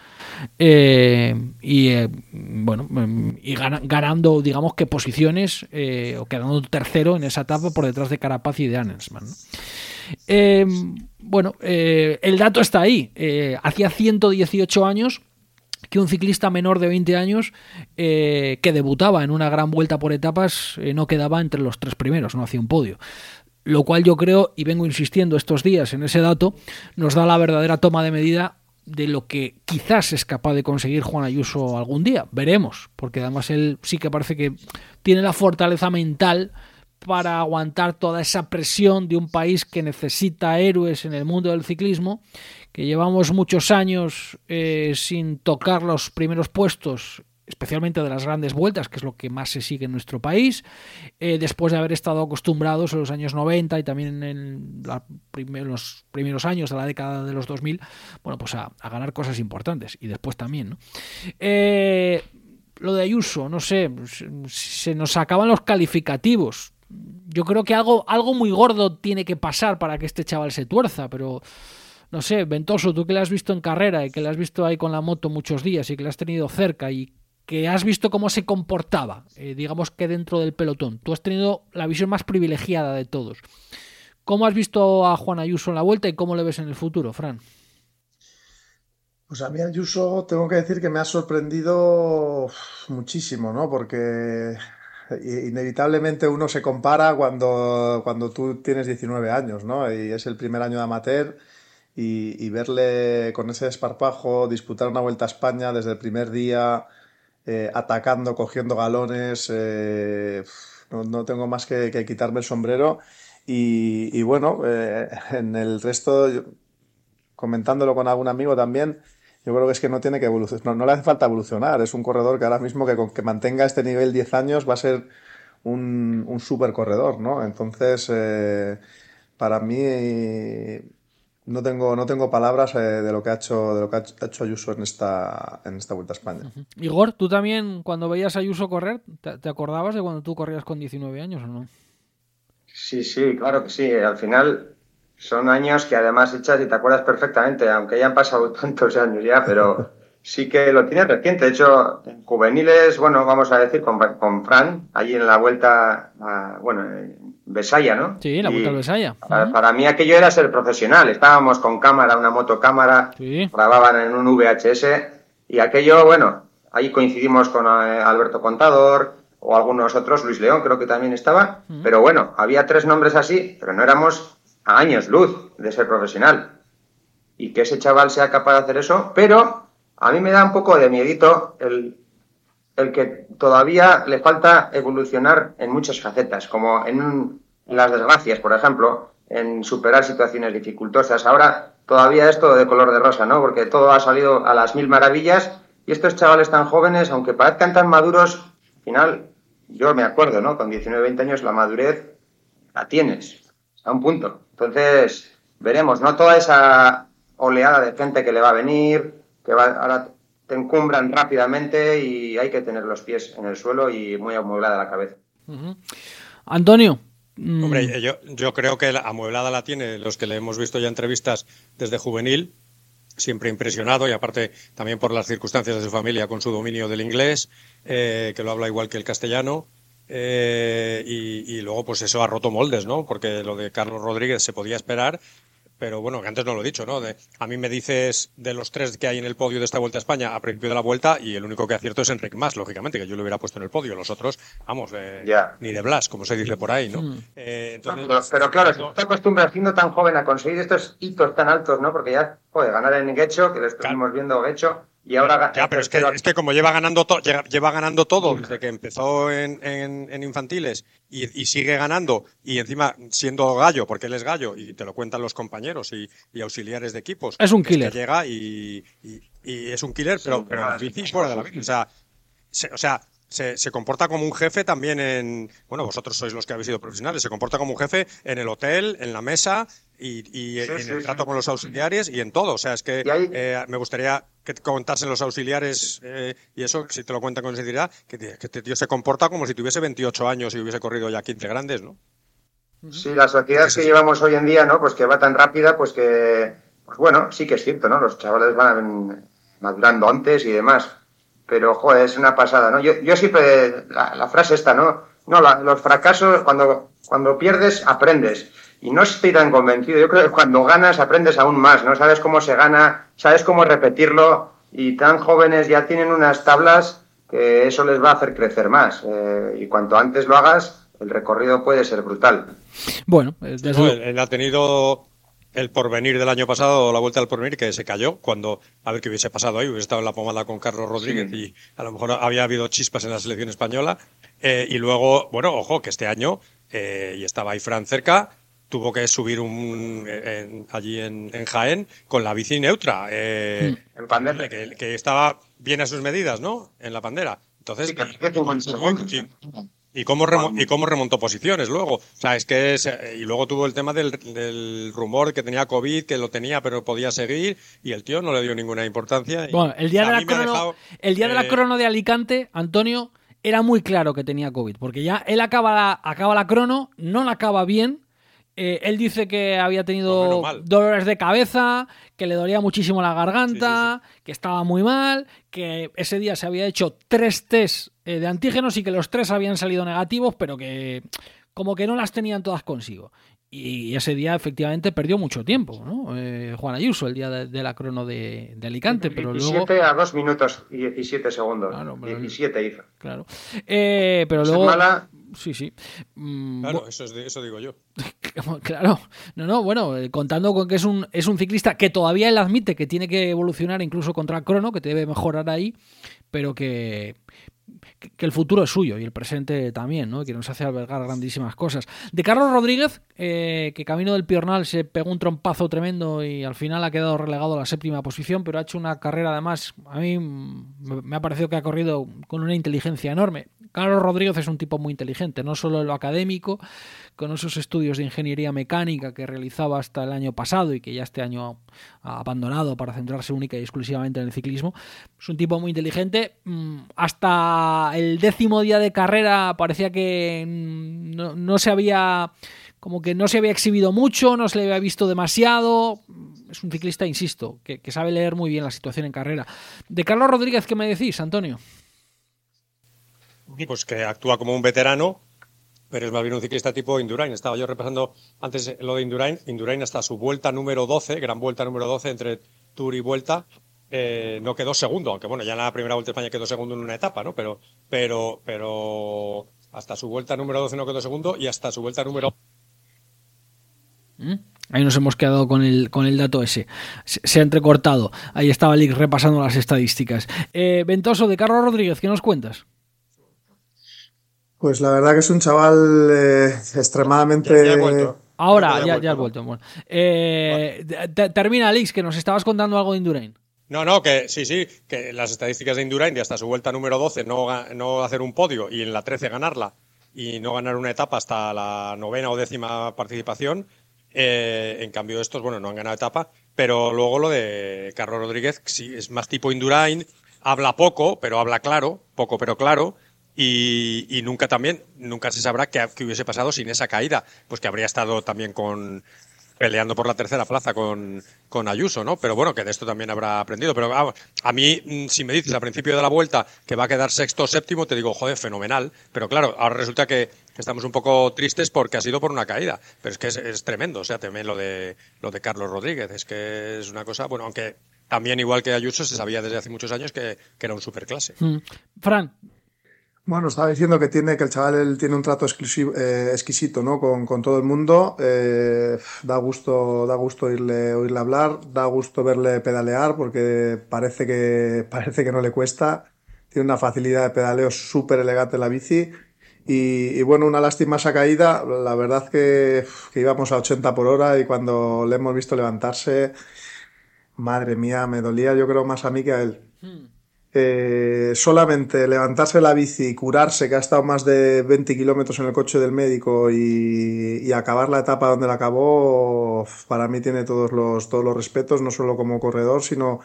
Speaker 1: eh, y bueno mm, y ganando digamos que posiciones o quedando tercero en esa etapa por detrás de Carapaz y de Annensman. Bueno, el dato está ahí. hacía 118 años que un ciclista menor de 20 años eh, que debutaba en una gran vuelta por etapas eh, no quedaba entre los tres primeros, no hacía un podio. Lo cual yo creo, y vengo insistiendo estos días en ese dato, nos da la verdadera toma de medida de lo que quizás es capaz de conseguir Juan Ayuso algún día. Veremos, porque además él sí que parece que tiene la fortaleza mental para aguantar toda esa presión de un país que necesita héroes en el mundo del ciclismo que llevamos muchos años eh, sin tocar los primeros puestos especialmente de las grandes vueltas, que es lo que más se sigue en nuestro país, eh, después de haber estado acostumbrados en los años 90 y también en los primeros años de la década de los 2000, bueno, pues a, ganar cosas importantes y después también. ¿no? Eh, lo de Ayuso, no sé, se nos acaban los calificativos. Yo creo que algo, algo muy gordo tiene que pasar para que este chaval se tuerza, pero no sé, Ventoso, tú que le has visto en carrera y que le has visto ahí con la moto muchos días y que le has tenido cerca y que has visto cómo se comportaba, eh, digamos que dentro del pelotón, tú has tenido la visión más privilegiada de todos. ¿Cómo has visto a Juan Ayuso en la vuelta y cómo le ves en el futuro, Fran?
Speaker 2: Pues a mí Ayuso tengo que decir que me ha sorprendido muchísimo, ¿no? Porque inevitablemente uno se compara cuando, cuando tú tienes 19 años, ¿no? Y es el primer año de amateur y, verle con ese desparpajo disputar una vuelta a España desde el primer día, eh, atacando, cogiendo galones, eh, no, tengo más que, quitarme el sombrero. Y, bueno, eh, en el resto, comentándolo con algún amigo también, yo creo que es que no tiene que evolucionar, no, le hace falta evolucionar, es un corredor que ahora mismo que, que mantenga este nivel 10 años va a ser un, un super corredor, ¿no? Entonces, para mí no tengo, no tengo palabras eh, de lo que ha hecho, de lo que ha hecho Ayuso en esta, en esta Vuelta a España.
Speaker 1: Igor, ¿tú también cuando veías a Ayuso correr, te, acordabas de cuando tú corrías con 19 años o no?
Speaker 3: Sí, sí, claro que sí. Al final son años que además echas y te acuerdas perfectamente, aunque hayan pasado tantos años ya, pero sí que lo tienes reciente. De hecho, en juveniles, bueno, vamos a decir, con, con Fran, allí en la vuelta, bueno, Besaya, ¿no?
Speaker 1: Sí, la Vuelta Besaya.
Speaker 3: Para, mí aquello era ser profesional. Estábamos con cámara, una motocámara, grababan en un VHS y aquello, bueno, ahí coincidimos con eh, Alberto Contador o algunos otros, Luis León creo que también estaba, pero bueno, había tres nombres así, pero no éramos a años luz de ser profesional. Y que ese chaval sea capaz de hacer eso, pero a mí me da un poco de miedito el, el que todavía le falta evolucionar en muchas facetas, como en, las desgracias, por ejemplo, en superar situaciones dificultosas. Ahora todavía es todo de color de rosa, ¿no? Porque todo ha salido a las mil maravillas y estos chavales tan jóvenes, aunque parezcan tan maduros, al final, yo me acuerdo, ¿no? Con 19, 20 años la madurez la tienes a un punto. Entonces, veremos, ¿no? Toda esa oleada de gente que le va a venir, que va ahora te encumbran rápidamente y hay que tener los pies en el suelo y muy amueblada la cabeza.
Speaker 1: Antonio.
Speaker 4: Mm. Hombre, yo, yo creo que la amueblada la tiene los que le hemos visto ya entrevistas desde juvenil, siempre impresionado y aparte también por las circunstancias de su familia con su dominio del inglés, eh, que lo habla igual que el castellano. Eh, y, y, luego, pues eso ha roto moldes, ¿no? Porque lo de Carlos Rodríguez se podía esperar, pero bueno, que antes no lo he dicho, ¿no? De, a mí me dices de los tres que hay en el podio de esta Vuelta a España a principio de la Vuelta y el único que acierto es Enric Más, lógicamente, que yo lo hubiera puesto en el podio. Los otros, vamos, ni de Blas, como se dice por ahí, ¿no? Mm.
Speaker 3: Eh, pero, claro, se está acostumbrado siendo tan joven a conseguir estos hitos tan altos, ¿no? Porque ya, puede ganar en Guecho, que lo estuvimos viendo Guecho, y ahora
Speaker 4: ya, pero es que, es que como lleva ganando, lleva ganando todo desde que empezó en, en, infantiles y, sigue ganando y encima siendo gallo, porque él es gallo y te lo cuentan los compañeros y, auxiliares de equipos.
Speaker 1: Es un killer.
Speaker 4: llega y, y, es un killer, pero, pero fuera de la O sea, o sea, se, comporta como un jefe también en. Bueno, vosotros sois los que habéis sido profesionales. Se comporta como un jefe en el hotel, en la mesa y, en el trato con los auxiliares y en todo. O sea, es que eh, me gustaría que te contasen los auxiliares eh, y eso, si te lo cuentan con sinceridad, que, que este tío se comporta como si tuviese 28 años y hubiese corrido ya 15 grandes, ¿no?
Speaker 3: Sí, la sociedad que llevamos hoy en día, ¿no? Pues que va tan rápida, pues que. Pues bueno, sí que es cierto, ¿no? Los chavales van madurando antes y demás pero joder, es una pasada, ¿no? Yo, yo siempre, la, frase esta, ¿no? No, los fracasos, cuando, cuando pierdes, aprendes. Y no estoy tan convencido. Yo creo que cuando ganas, aprendes aún más, ¿no? Sabes cómo se gana, sabes cómo repetirlo, y tan jóvenes ya tienen unas tablas que eso les va a hacer crecer más. Eh, y cuanto antes lo hagas, el recorrido puede ser brutal.
Speaker 1: Bueno,
Speaker 4: él ha tenido el porvenir del año pasado, la vuelta al porvenir, que se cayó cuando, a ver qué hubiese pasado ahí, hubiese estado en la pomada con Carlos Rodríguez y a lo mejor había habido chispas en la selección española. Eh, y luego, bueno, ojo, que este año, eh, y estaba ahí Fran cerca, tuvo que subir un allí en, Jaén con la bici neutra. Eh,
Speaker 3: hmm.
Speaker 4: que, estaba bien a sus medidas, ¿no? En la pandera. Entonces, ¿Y cómo, ¿Y cómo remontó posiciones luego? O sea, es que y luego tuvo el tema del, rumor que tenía COVID, que lo tenía pero podía seguir y el tío no le dio ninguna importancia.
Speaker 1: bueno, el día, de la, crono, el día de la eh, crono de Alicante, Antonio, era muy claro que tenía COVID, porque ya él acaba la, acaba la crono, no la acaba bien, eh, él dice que había tenido dolores de cabeza, que le dolía muchísimo la garganta, que estaba muy mal, que ese día se había hecho tres test eh, de antígenos y que los tres habían salido negativos, pero que como que no las tenían todas consigo. Y ese día efectivamente perdió mucho tiempo, ¿no? Eh, Juan Ayuso, el día de, la crono de, Alicante, pero 17
Speaker 3: luego... a 2 minutos y 17 segundos. 17 hizo.
Speaker 1: Claro. pero luego... Sí, sí.
Speaker 4: Mm, claro, eso, es eso digo yo.
Speaker 1: claro. No, no, bueno, eh, contando con que es un, es un ciclista que todavía él admite que tiene que evolucionar incluso contra el crono, que debe mejorar ahí, pero que, que el futuro es suyo y el presente también, ¿no? que nos hace albergar grandísimas cosas. De Carlos Rodríguez, eh, que camino del Piornal se pegó un trompazo tremendo y al final ha quedado relegado a la séptima posición, pero ha hecho una carrera además, a mí me ha parecido que ha corrido con una inteligencia enorme. Carlos Rodríguez es un tipo muy inteligente, no solo en lo académico, con esos estudios de ingeniería mecánica que realizaba hasta el año pasado y que ya este año ha abandonado para centrarse única y exclusivamente en el ciclismo. Es un tipo muy inteligente. Mm, hasta el décimo día de carrera parecía que mm, no, se había como que no se había exhibido mucho, no se le había visto demasiado. Es un ciclista, insisto, que sabe leer muy bien la situación en carrera. De Carlos Rodríguez, ¿qué me decís, Antonio?
Speaker 4: Pues que actúa como un veterano, pero es más bien un ciclista tipo Indurain. Estaba yo repasando antes lo de Indurain. Indurain hasta su vuelta número 12, gran vuelta número 12 entre Tour y Vuelta, eh, no quedó segundo, aunque bueno, ya en la primera vuelta de España quedó segundo en una etapa, ¿no? Pero, pero, pero hasta su vuelta número 12 no quedó segundo y hasta su vuelta número
Speaker 1: ¿Mm? Ahí nos hemos quedado con el, con el dato ese. Se, ha entrecortado. Ahí estaba Lick repasando las estadísticas. Eh, Ventoso, de Carlos Rodríguez, ¿qué nos cuentas?
Speaker 2: Pues la verdad que es un chaval eh, extremadamente...
Speaker 1: Ahora, ya, ya, has vuelto. Bueno. Eh, termina, Alex, que nos estabas contando algo de Indurain.
Speaker 4: No, no, que sí, sí, que las estadísticas de Indurain de hasta su vuelta número 12 no, no hacer un podio y en la 13 ganarla y no ganar una etapa hasta la novena o décima participación. Eh, en cambio, estos, bueno, no han ganado etapa, pero luego lo de Carlos Rodríguez, sí, es más tipo Indurain, habla poco, pero habla claro, poco pero claro, y, nunca también, nunca se sabrá qué, hubiese pasado sin esa caída, pues que habría estado también con peleando por la tercera plaza con, con Ayuso, ¿no? Pero bueno, que de esto también habrá aprendido. Pero a mí, mm, si me dices al principio de la vuelta que va a quedar sexto o séptimo, te digo, joder, fenomenal. Pero claro, ahora resulta que estamos un poco tristes porque ha sido por una caída. Pero es que es, tremendo, o sea, también lo de, lo de Carlos Rodríguez. Es que es una cosa, bueno, aunque también igual que Ayuso se sabía desde hace muchos años que, era un superclase.
Speaker 1: Mm. Fran,
Speaker 2: bueno, estaba diciendo que tiene que el chaval tiene un trato exclusivo, eh, exquisito, ¿no? Con, con, todo el mundo. Eh, da gusto, da gusto oírle, oírle hablar, da gusto verle pedalear porque parece que parece que no le cuesta. Tiene una facilidad de pedaleo súper elegante en la bici. Y, bueno, una lástima esa caída. La verdad que, que íbamos a 80 por hora y cuando le hemos visto levantarse, madre mía, me dolía yo creo más a mí que a él.
Speaker 1: Hmm.
Speaker 2: Eh, solamente levantarse la bici y curarse, que ha estado más de 20 kilómetros en el coche del médico y, acabar la etapa donde la acabó, para mí tiene todos los, todos los respetos, no solo como corredor, sino,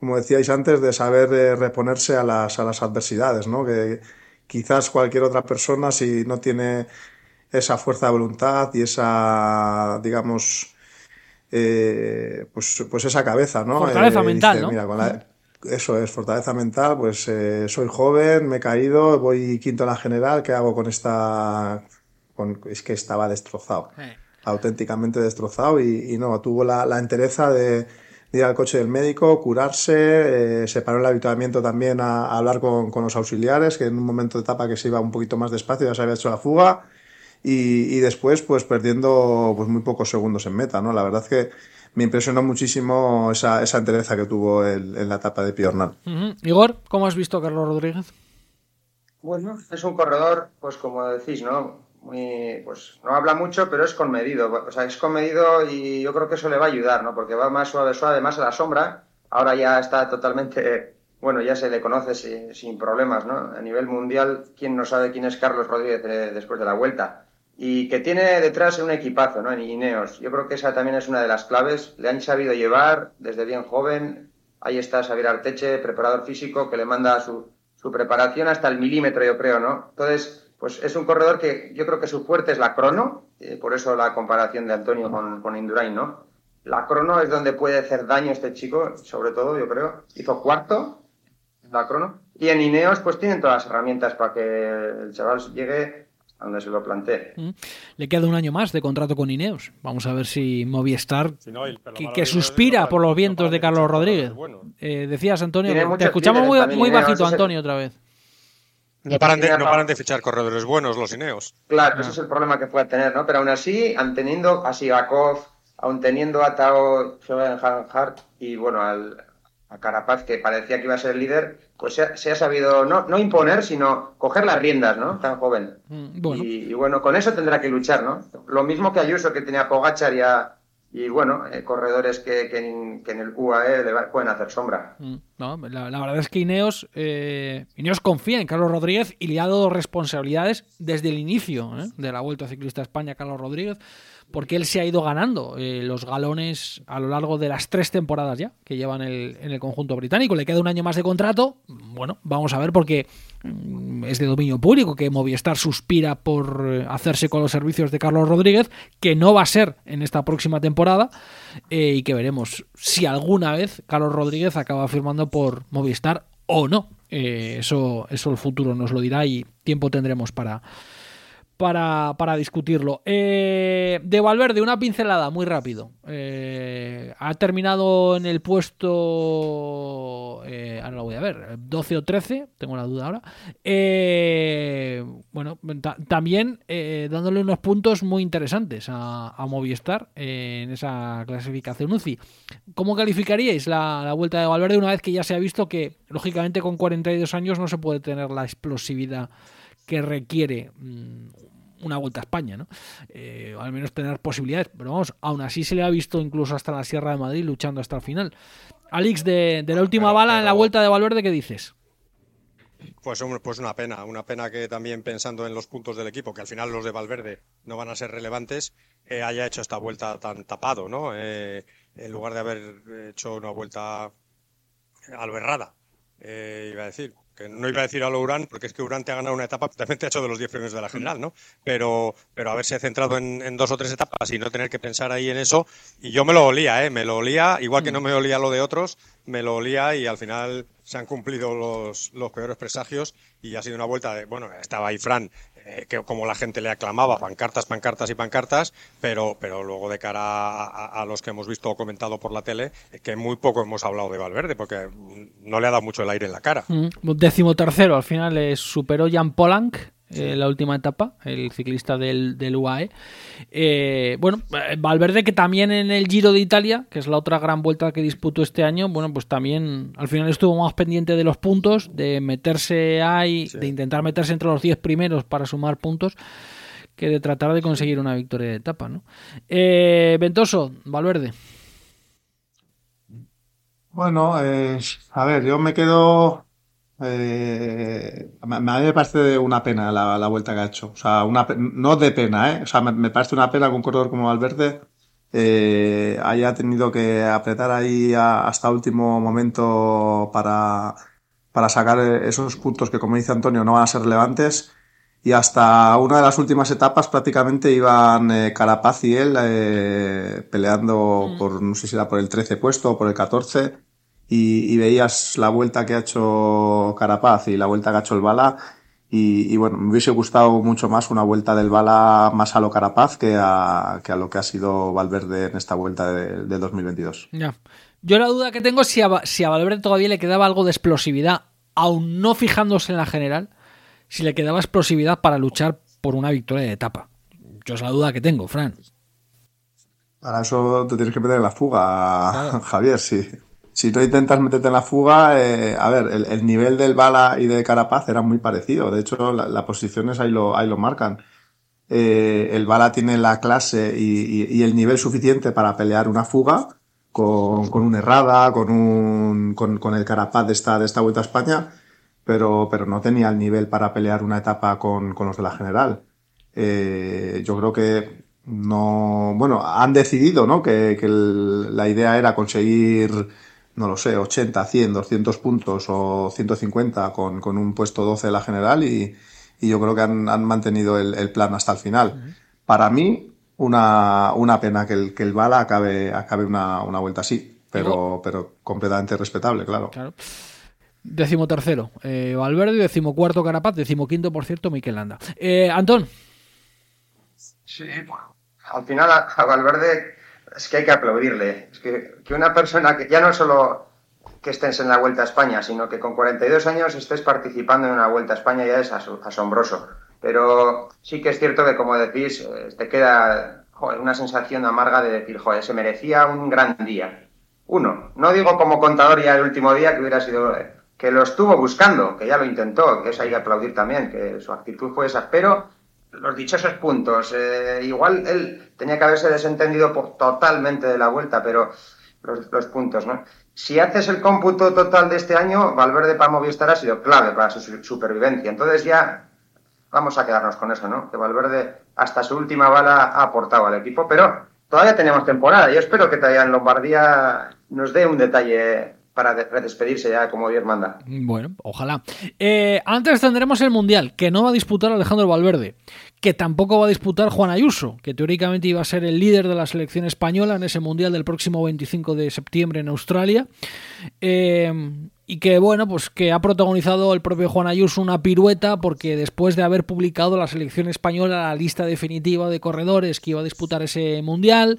Speaker 2: como decíais antes, de saber eh, reponerse a las, a las adversidades, ¿no? Que quizás cualquier otra persona, si no tiene esa fuerza de voluntad y esa, digamos, eh, pues, pues esa cabeza, ¿no?
Speaker 1: Fortaleza mental, ¿no?
Speaker 2: Eso es, fortaleza mental, pues eh, soy joven, me he caído, voy quinto en la general, ¿qué hago con esta...? es que estaba destrozado, auténticamente destrozado y, no, tuvo la, entereza de, ir al coche del médico, curarse, eh, se paró el habituamiento también a, hablar con, los auxiliares, que en un momento de etapa que se iba un poquito más despacio ya se había hecho la fuga y, después pues perdiendo pues muy pocos segundos en meta, ¿no? La verdad es que me impresionó muchísimo esa, esa entereza que tuvo en la etapa de Piornal.
Speaker 1: Igor, ¿cómo has visto a Carlos Rodríguez?
Speaker 3: Bueno, es un corredor, pues como decís, ¿no? Muy, pues no habla mucho, pero es conmedido. O sea, es conmedido y yo creo que eso le va a ayudar, ¿no? Porque va más suave, suave, más a la sombra. Ahora ya está totalmente, bueno, ya se le conoce sin, problemas, ¿no? A nivel mundial, ¿quién no sabe quién es Carlos Rodríguez eh, después de la vuelta? Y que tiene detrás un equipazo, ¿no? En Ineos. Yo creo que esa también es una de las claves. Le han sabido llevar desde bien joven. Ahí está Xavier Arteche, preparador físico, que le manda su, su preparación hasta el milímetro, yo creo, ¿no? Entonces, pues es un corredor que yo creo que su fuerte es la crono, eh, por eso la comparación de Antonio con, con Indurain, ¿no? La crono es donde puede hacer daño este chico, sobre todo, yo creo. Hizo cuarto, la crono. Y en Ineos, pues tienen todas las herramientas para que el chaval llegue donde se lo plantee. Mm.
Speaker 1: Le queda un año más de contrato con Ineos. Vamos a ver si Movistar, que, suspira por los vientos de Carlos Rodríguez. Eh, decías, Antonio, te escuchamos muy, bajito, Antonio, otra vez.
Speaker 4: No paran, de, fichar corredores buenos los Ineos.
Speaker 3: Claro, ese es el problema que puede tener, ¿no? Pero aún así, teniendo a Sigakov, aún teniendo a Tao Hart y, bueno, al, a Carapaz, que parecía que iba a ser el líder, pues se ha, sabido no, no, imponer, sino coger las riendas, ¿no? Tan joven. Mm, y, bueno, con eso tendrá que luchar, ¿no? Lo mismo que Ayuso, que tenía Pogachar y, bueno, eh, corredores que, que, en, el UAE le pueden hacer sombra.
Speaker 1: Mm, no, la, verdad es que Ineos, eh, Ineos confía en Carlos Rodríguez y le ha dado responsabilidades desde el inicio ¿eh? de la Vuelta Ciclista a España, Carlos Rodríguez porque él se ha ido ganando eh, los galones a lo largo de las tres temporadas ya que llevan el, en el conjunto británico. Le queda un año más de contrato. Bueno, vamos a ver porque mm, es de dominio público que Movistar suspira por eh, hacerse con los servicios de Carlos Rodríguez, que no va a ser en esta próxima temporada eh, y que veremos si alguna vez Carlos Rodríguez acaba firmando por Movistar o no. eso, eso el futuro nos lo dirá y tiempo tendremos para para, para discutirlo. Eh, de Valverde, una pincelada muy rápido. Eh, ha terminado en el puesto. Eh, ahora lo voy a ver, 12 o 13, tengo la duda ahora. Eh, bueno, también dándole unos puntos muy interesantes a, Movistar en esa clasificación UCI. ¿Cómo calificaríais la, la vuelta de Valverde una vez que ya se ha visto que, lógicamente, con 42 años no se puede tener la explosividad? que requiere mm, una vuelta a España, ¿no? Eh, al menos tener posibilidades, pero vamos, aún así se le ha visto incluso hasta la Sierra de Madrid luchando hasta el final. Alix, de, la última bala en la vuelta de Valverde, ¿qué dices?
Speaker 4: Pues, pues una pena, una pena que también pensando en los puntos del equipo, que al final los de Valverde no van a ser relevantes, eh, haya hecho esta vuelta tan tapado, ¿no? Eh, en lugar de haber hecho una vuelta alberrada, iba a decir que no iba a decir a lo Urán, porque es que Urán te ha ganado una etapa, también te ha hecho de los 10 primeros de la general, ¿no? Pero, pero haberse centrado en, dos o tres etapas y no tener que pensar ahí en eso, y yo me lo olía, ¿eh? Me lo olía, igual que no me olía lo de otros, me lo olía y al final se han cumplido los, los peores presagios y ha sido una vuelta de, bueno, estaba ahí Fran, eh, que como la gente le aclamaba, pancartas, pancartas y pancartas, pero, pero luego de cara a, los que hemos visto o comentado por la tele, que muy poco hemos hablado de Valverde, porque no le ha dado mucho el aire en la cara.
Speaker 1: Mm, décimo tercero, al final le superó Jan Polank, eh, la última etapa, el ciclista del, del UAE. Eh, bueno, eh, Valverde que también en el Giro de Italia, que es la otra gran vuelta que disputó este año, bueno, pues también al final estuvo más pendiente de los puntos, de meterse ahí, de intentar meterse entre los 10 primeros para sumar puntos, que de tratar de conseguir una victoria de etapa, ¿no? Ventoso, Valverde.
Speaker 2: Bueno, a ver, yo me quedo Eh, a mí me parece una pena la, vuelta que ha hecho. O sea, una, no de pena, ¿eh? O sea, me, parece una pena que un corredor como Valverde eh, haya tenido que apretar ahí hasta último momento para, para sacar esos puntos que, como dice Antonio, no van a ser relevantes. Y hasta una de las últimas etapas prácticamente iban eh, Carapaz y él eh, peleando mm. por, no sé si era por el 13 puesto o por el 14 y, veías la vuelta que ha hecho Carapaz y la vuelta que ha hecho el Bala. Y, bueno, me hubiese gustado mucho más una vuelta del Bala más a lo Carapaz que a, que a lo que ha sido Valverde en esta vuelta de, 2022.
Speaker 1: Ya. Yo la duda que tengo es si a, si a Valverde todavía le quedaba algo de explosividad, aún no fijándose en la general, si le quedaba explosividad para luchar por una victoria de etapa. Yo es la duda que tengo, Fran.
Speaker 2: Para eso te tienes que meter en la fuga, Javier, sí si tú intentas meterte en la fuga, eh, a ver, el, nivel del Bala y de Carapaz era muy parecido. De hecho, las posiciones ahí lo, ahí lo marcan. Eh, el Bala tiene la clase y, el nivel suficiente para pelear una fuga con, con una errada, con, un, con, el Carapaz de esta, de esta Vuelta a España, pero, pero no tenía el nivel para pelear una etapa con, con los de la general. Eh, yo creo que no, bueno, han decidido, ¿no? Que, que la idea era conseguir no lo sé, 80, 100, 200 puntos o 150 con, con un puesto 12 de la general y, y yo creo que han, han mantenido el, el, plan hasta el final. Para mí, una, una pena que el, que el Bala acabe, acabe una, una vuelta así, pero, pero completamente respetable, claro. claro.
Speaker 1: Décimo tercero, eh, Valverde, décimo cuarto Carapaz, décimo quinto, por cierto, Miquel Landa. Eh, Antón.
Speaker 3: Sí, al final a Valverde es que hay que aplaudirle. Es que, que una persona que ya no solo que estés en la Vuelta a España, sino que con 42 años estés participando en una Vuelta a España ya es asombroso. Pero sí que es cierto que, como decís, eh, te queda una sensación amarga de decir, joder, se merecía un gran día. Uno, no digo como contador ya el último día que hubiera sido, eh, que lo estuvo buscando, que ya lo intentó, que eso hay que aplaudir también, que su actitud fue esa, pero los dichosos puntos. Eh, igual él tenía que haberse desentendido por, totalmente de la vuelta, pero los, puntos, ¿no? Si haces el cómputo total de este año, Valverde para Movistar ha sido clave para su supervivencia. Entonces ya vamos a quedarnos con eso, ¿no? Que Valverde hasta su última bala ha aportado al equipo, pero todavía tenemos temporada. Yo espero que todavía en Lombardía nos dé un detalle para despedirse ya como Dios manda.
Speaker 1: Bueno, ojalá. Eh, antes tendremos el Mundial, que no va a disputar Alejandro Valverde, que tampoco va a disputar Juan Ayuso, que teóricamente iba a ser el líder de la selección española en ese Mundial del próximo 25 de septiembre en Australia. Eh, y que bueno, pues que ha protagonizado el propio Juan Ayuso una pirueta porque después de haber publicado la selección española la lista definitiva de corredores que iba a disputar ese mundial,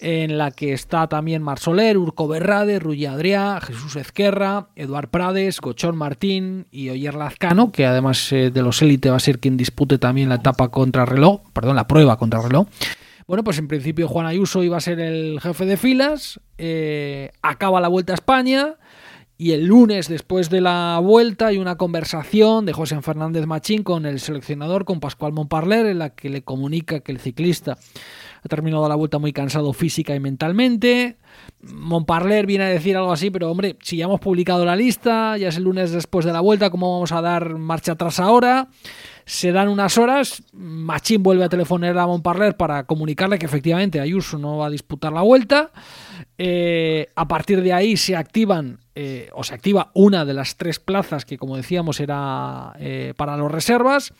Speaker 1: en la que está también Mar Soler, Urco Berrade, Rulli Adrià, Jesús Ezquerra, Eduard Prades, Gochón Martín y Oyer Lazcano, que además eh, de los élite va a ser quien dispute también la etapa contra reloj, perdón, la prueba contra reloj. Bueno, pues en principio Juan Ayuso iba a ser el jefe de filas, eh, acaba la Vuelta a España, y el lunes, después de la vuelta, hay una conversación de José Fernández Machín con el seleccionador, con Pascual Montparler, en la que le comunica que el ciclista ha terminado la vuelta muy cansado física y mentalmente. Montparler viene a decir algo así, pero hombre, si ya hemos publicado la lista, ya es el lunes después de la vuelta, ¿cómo vamos a dar marcha atrás ahora? Se dan unas horas, Machín vuelve a telefonar a Montparler para comunicarle que efectivamente Ayuso no va a disputar la vuelta. Eh, a partir de ahí se activan eh, o se activa una de las tres plazas que, como decíamos, era eh, para los reservas.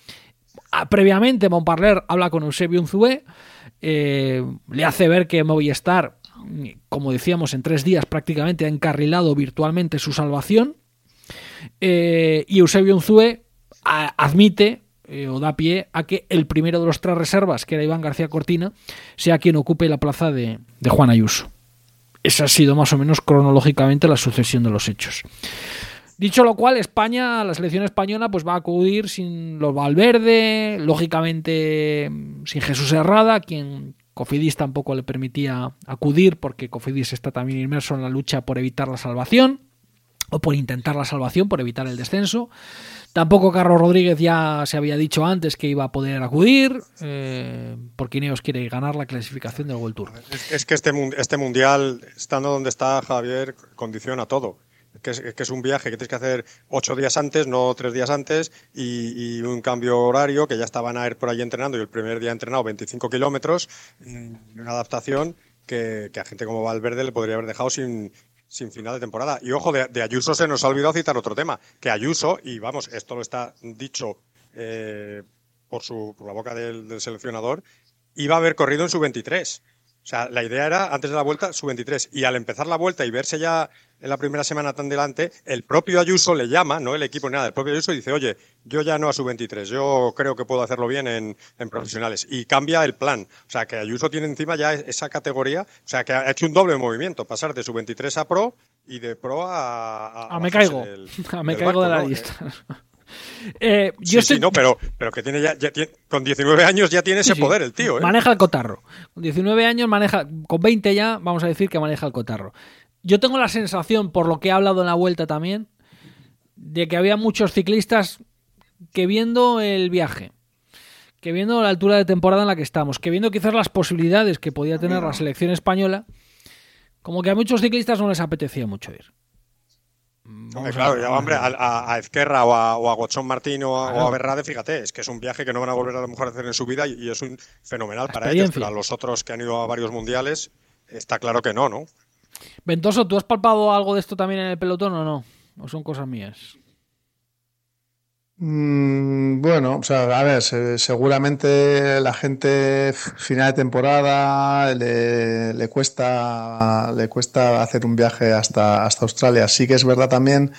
Speaker 1: Ah, previamente, Montparler habla con Eusebio Unzué, le hace ver que Movistar, como decíamos, en tres días prácticamente ha encarrilado virtualmente su salvación. y Eusebio Unzué admite o da pie a que el primero de los tres reservas, que era Iván García Cortina, sea quien ocupe la plaza de Juan Ayuso. Esa ha sido más o menos cronológicamente la sucesión de los hechos. Dicho lo cual, España, la selección española, pues va a acudir sin los Valverde, lógicamente sin Jesús Herrada, quien Cofidis tampoco le permitía acudir porque Cofidis está también inmerso en la lucha por evitar la salvación o por intentar la salvación, por evitar el descenso. Tampoco Carlos Rodríguez ya se había dicho antes que iba a poder acudir, eh, porque Ineos quiere ganar la clasificación del World Tour.
Speaker 4: Es, que este, este mundial, estando donde está Javier, condiciona todo. que es, es un viaje que tienes que hacer ocho días antes, no tres días antes, y, un cambio horario, que ya estaban a ir por ahí entrenando y el primer día entrenado 25 kilómetros, mm, una adaptación que, que a gente como Valverde le podría haber dejado sin, sin final de temporada. Y ojo, de, de, Ayuso se nos ha olvidado citar otro tema, que Ayuso, y vamos, esto lo está dicho eh, por, su, por la boca del, del, seleccionador, iba a haber corrido en su 23. O sea, la idea era, antes de la vuelta, su 23. Y al empezar la vuelta y verse ya en la primera semana tan delante, el propio Ayuso le llama, no el equipo ni nada, el propio Ayuso dice, oye, yo ya no a su 23, yo creo que puedo hacerlo bien en, en, profesionales. Y cambia el plan. O sea, que Ayuso tiene encima ya esa categoría, o sea, que ha hecho un doble movimiento, pasar de su 23 a pro y de pro a...
Speaker 1: A, a, a me caigo, el, a me caigo barco, de la
Speaker 4: ¿no?
Speaker 1: lista.
Speaker 4: Eh, yo sí, estoy... sí, no, pero, pero que tiene ya, ya tiene, con 19 años ya tiene ese sí, poder el tío. ¿eh?
Speaker 1: Maneja el cotarro. Con 19 años maneja, con 20 ya vamos a decir que maneja el cotarro. Yo tengo la sensación, por lo que he hablado en la vuelta también, de que había muchos ciclistas que viendo el viaje, que viendo la altura de temporada en la que estamos, que viendo quizás las posibilidades que podía tener la selección española, como que a muchos ciclistas no les apetecía mucho ir.
Speaker 4: Hombre, claro, ya, hombre, a, a Ezquerra o a, o a Gochón Martín o a, claro. o a, Berrade, fíjate, es que es un viaje que no van a volver a lo mejor a hacer en su vida y, y es un fenomenal para ellos. Para los otros que han ido a varios mundiales, está claro que no, ¿no?
Speaker 1: Ventoso, ¿tú has palpado algo de esto también en el pelotón o no? ¿O son cosas mías?
Speaker 2: Mm, bueno, o sea, a ver, se, seguramente la gente final de temporada le, le, cuesta le cuesta hacer un viaje hasta, hasta Australia. Sí que es verdad también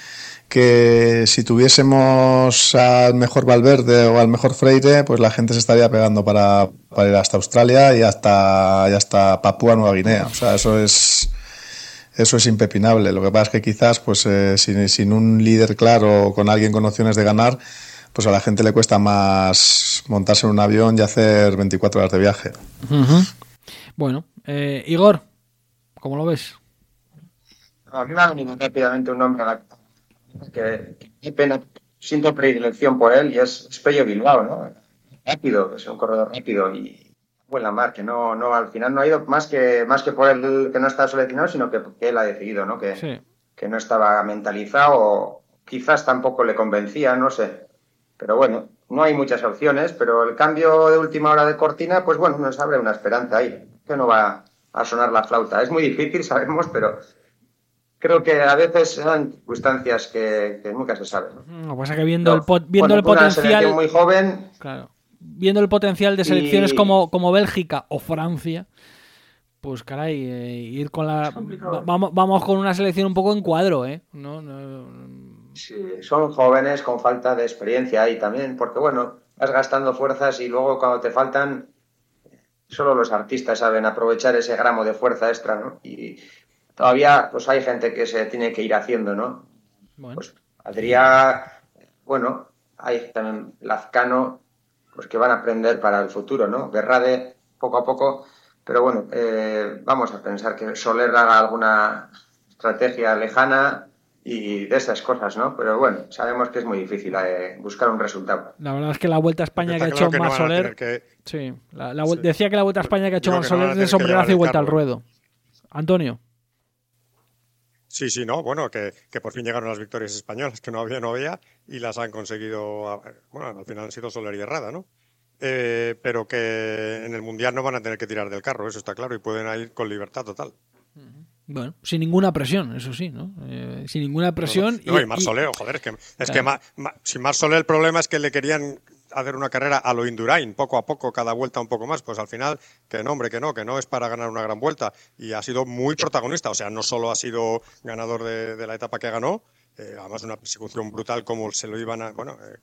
Speaker 2: que si tuviésemos al mejor Valverde o al mejor Freire, pues la gente se estaría pegando para, para ir hasta Australia y hasta, y hasta Papúa Nueva Guinea. O sea, eso es eso es impepinable. Lo que pasa es que quizás, pues, eh, sin, sin, un líder claro o con alguien con opciones de ganar, pues a la gente le cuesta más montarse en un avión y hacer 24 horas de viaje.
Speaker 1: Uh -huh. Bueno, eh, Igor, ¿cómo lo ves?
Speaker 3: A mí me ha venido rápidamente un nombre a la que pena, siento predilección por él y es, es Pello Bilbao, ¿no? Rápido, es un corredor rápido y buena mar, que no, no, al final no ha ido más que, más que por el que no está seleccionado, sino que, que él ha decidido, ¿no? Que, sí. que no estaba mentalizado o quizás tampoco le convencía, no sé. Pero bueno, no hay muchas opciones, pero el cambio de última hora de Cortina, pues bueno, nos abre una esperanza ahí, que no va a sonar la flauta. Es muy difícil, sabemos, pero creo que a veces son circunstancias que, que nunca se sabe.
Speaker 1: ¿no? Lo que pasa que viendo no, el, pot viendo bueno, el potencial...
Speaker 3: Una muy joven...
Speaker 1: Claro viendo el potencial de selecciones y... como, como Bélgica o Francia, pues caray, eh, ir con la. Vamos, vamos con una selección un poco en cuadro, ¿eh? No, no...
Speaker 3: Sí, son jóvenes con falta de experiencia ahí también, porque bueno, vas gastando fuerzas y luego cuando te faltan, solo los artistas saben aprovechar ese gramo de fuerza extra, ¿no? Y todavía, pues hay gente que se tiene que ir haciendo, ¿no? Bueno. Pues Adrián, bueno, hay también Lazcano, pues que van a aprender para el futuro, ¿no? Berrade poco a poco, pero bueno, eh, vamos a pensar que Soler haga alguna estrategia lejana y de esas cosas, ¿no? Pero bueno, sabemos que es muy difícil eh, buscar un resultado.
Speaker 1: La verdad es que la Vuelta a España que ha hecho más
Speaker 4: no
Speaker 1: Soler...
Speaker 4: Que...
Speaker 1: Sí, la, la, sí, decía que la Vuelta a España que ha hecho más Soler es de sombrerazo y vuelta al ruedo. Antonio.
Speaker 4: Sí, sí, no, bueno, que, que, por fin llegaron las victorias españolas, que no había, no había, y las han conseguido, bueno, al final han sido Soler y Herrada, ¿no? Eh, pero que en el Mundial no van a tener que tirar del carro, eso está claro, y pueden ir con libertad total.
Speaker 1: Bueno, sin ninguna presión, eso sí, ¿no? Eh, sin ninguna presión.
Speaker 4: No, no, y, y Mar Soler, joder, es que, es claro. que ma, ma, sin Mar Soler el problema es que le querían hacer una carrera a lo Indurain, poco a poco, cada vuelta un poco más, pues al final, que no, hombre, que no, que no es para ganar una gran vuelta. Y ha sido muy protagonista, o sea, no solo ha sido ganador de, de la etapa que ganó, eh, además una persecución brutal como se lo iban a, bueno, eh,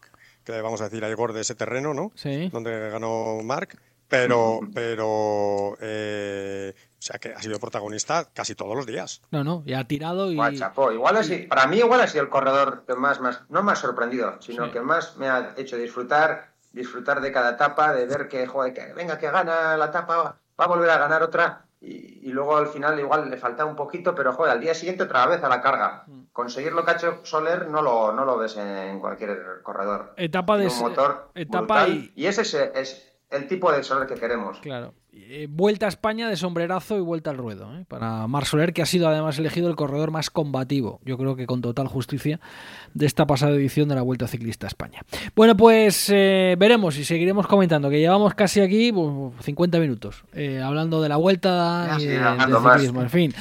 Speaker 4: que le vamos a decir a Igor de ese terreno, ¿no?
Speaker 1: Sí.
Speaker 4: Donde ganó Mark, pero, pero, eh, o sea, que ha sido protagonista casi todos los días.
Speaker 1: No, no, y ha tirado y...
Speaker 3: Igual, chapó. igual así, para mí igual ha sido el corredor que más, más no más sorprendido, sino sí. que más me ha hecho disfrutar, disfrutar de cada etapa, de ver que, joder, que venga, que gana la etapa, va a volver a ganar otra, y, y, luego al final igual le falta un poquito, pero joder, al día siguiente otra vez a la carga. Mm. Conseguir lo que ha hecho Soler no lo, no lo ves en cualquier corredor.
Speaker 1: Etapa de
Speaker 3: un motor
Speaker 1: etapa
Speaker 3: y... y ese es, es, el tipo de Soler que queremos.
Speaker 1: Claro. Eh, vuelta a España de sombrerazo y vuelta al ruedo. ¿eh? Para Mar Soler, que ha sido además elegido el corredor más combativo, yo creo que con total justicia, de esta pasada edición de la Vuelta Ciclista a España. Bueno, pues eh, veremos y seguiremos comentando, que llevamos casi aquí 50 minutos hablando de la Vuelta y de, ciclismo. En fin,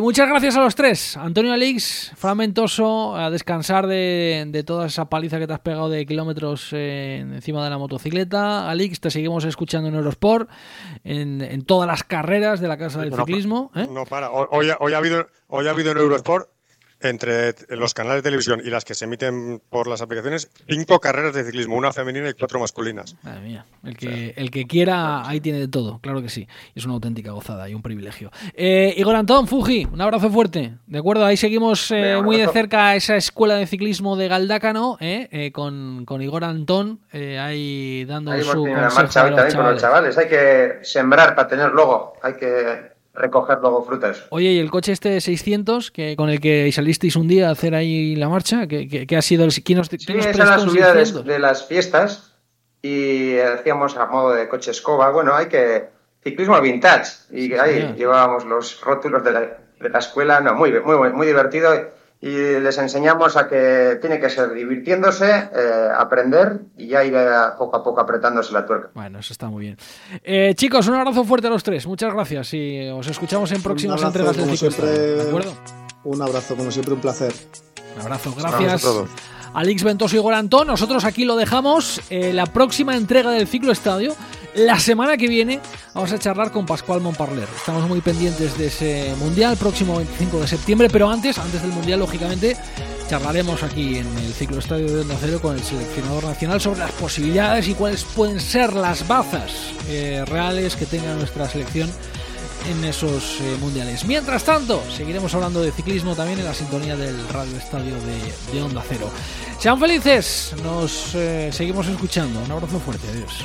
Speaker 1: muchas gracias a los tres. Antonio Alix, fragmentoso, a descansar de, de, toda esa paliza que te has pegado de kilómetros encima de la motocicleta. Alix, te seguimos escuchando en Eurosport en, todas las carreras de la Casa del Ciclismo.
Speaker 4: ¿eh? No para. Hoy, hoy, ha habido, hoy ha habido en Eurosport entre los canales de televisión y las que se emiten por las aplicaciones, cinco carreras de ciclismo, una femenina y cuatro masculinas.
Speaker 1: Madre mía, el que, el que quiera, ahí tiene de todo, claro que sí. Es una auténtica gozada y un privilegio. Eh, Igor Antón, Fuji, un abrazo fuerte. De acuerdo, ahí seguimos eh, muy de cerca esa escuela de ciclismo de Galdácano, eh, con, con, Igor Antón, ahí dando su
Speaker 3: consejo los chavales. Hay que sembrar para tener luego, hay que recoger luego frutas.
Speaker 1: Oye, ¿y el coche este 600 que con el que salisteis un día a hacer ahí la marcha? ¿Qué, ha sido el quién os,
Speaker 3: sí, esa la subida de, las fiestas y hacíamos a modo de coche escoba. Bueno, hay que ciclismo vintage y ahí llevábamos los rótulos de la, de la escuela, no, muy muy muy divertido y les enseñamos a que tiene que ser divirtiéndose, eh, aprender y ya ir poco a poco apretándose la tuerca.
Speaker 1: Bueno, eso está muy bien. Eh, chicos, un abrazo fuerte a los tres. Muchas gracias y os escuchamos en próximas entregas del ciclo. ¿De acuerdo?
Speaker 2: Un abrazo, como siempre, un placer.
Speaker 1: Un abrazo, gracias. a todos. Alix Ventoso y Gorantón, nosotros aquí lo dejamos. Eh, la próxima entrega del ciclo estadio la semana que viene vamos a charlar con Pascual Montparler. Estamos muy pendientes de ese mundial, próximo 25 de septiembre, pero antes, antes del mundial, lógicamente, charlaremos aquí en el ciclo estadio de Onda Cero con el seleccionador nacional sobre las posibilidades y cuáles pueden ser las bazas eh, reales que tenga nuestra selección en esos eh, mundiales. Mientras tanto, seguiremos hablando de ciclismo también en la sintonía del Radio Estadio de, Onda Cero. Sean felices, nos eh, seguimos escuchando. Un abrazo fuerte, adiós.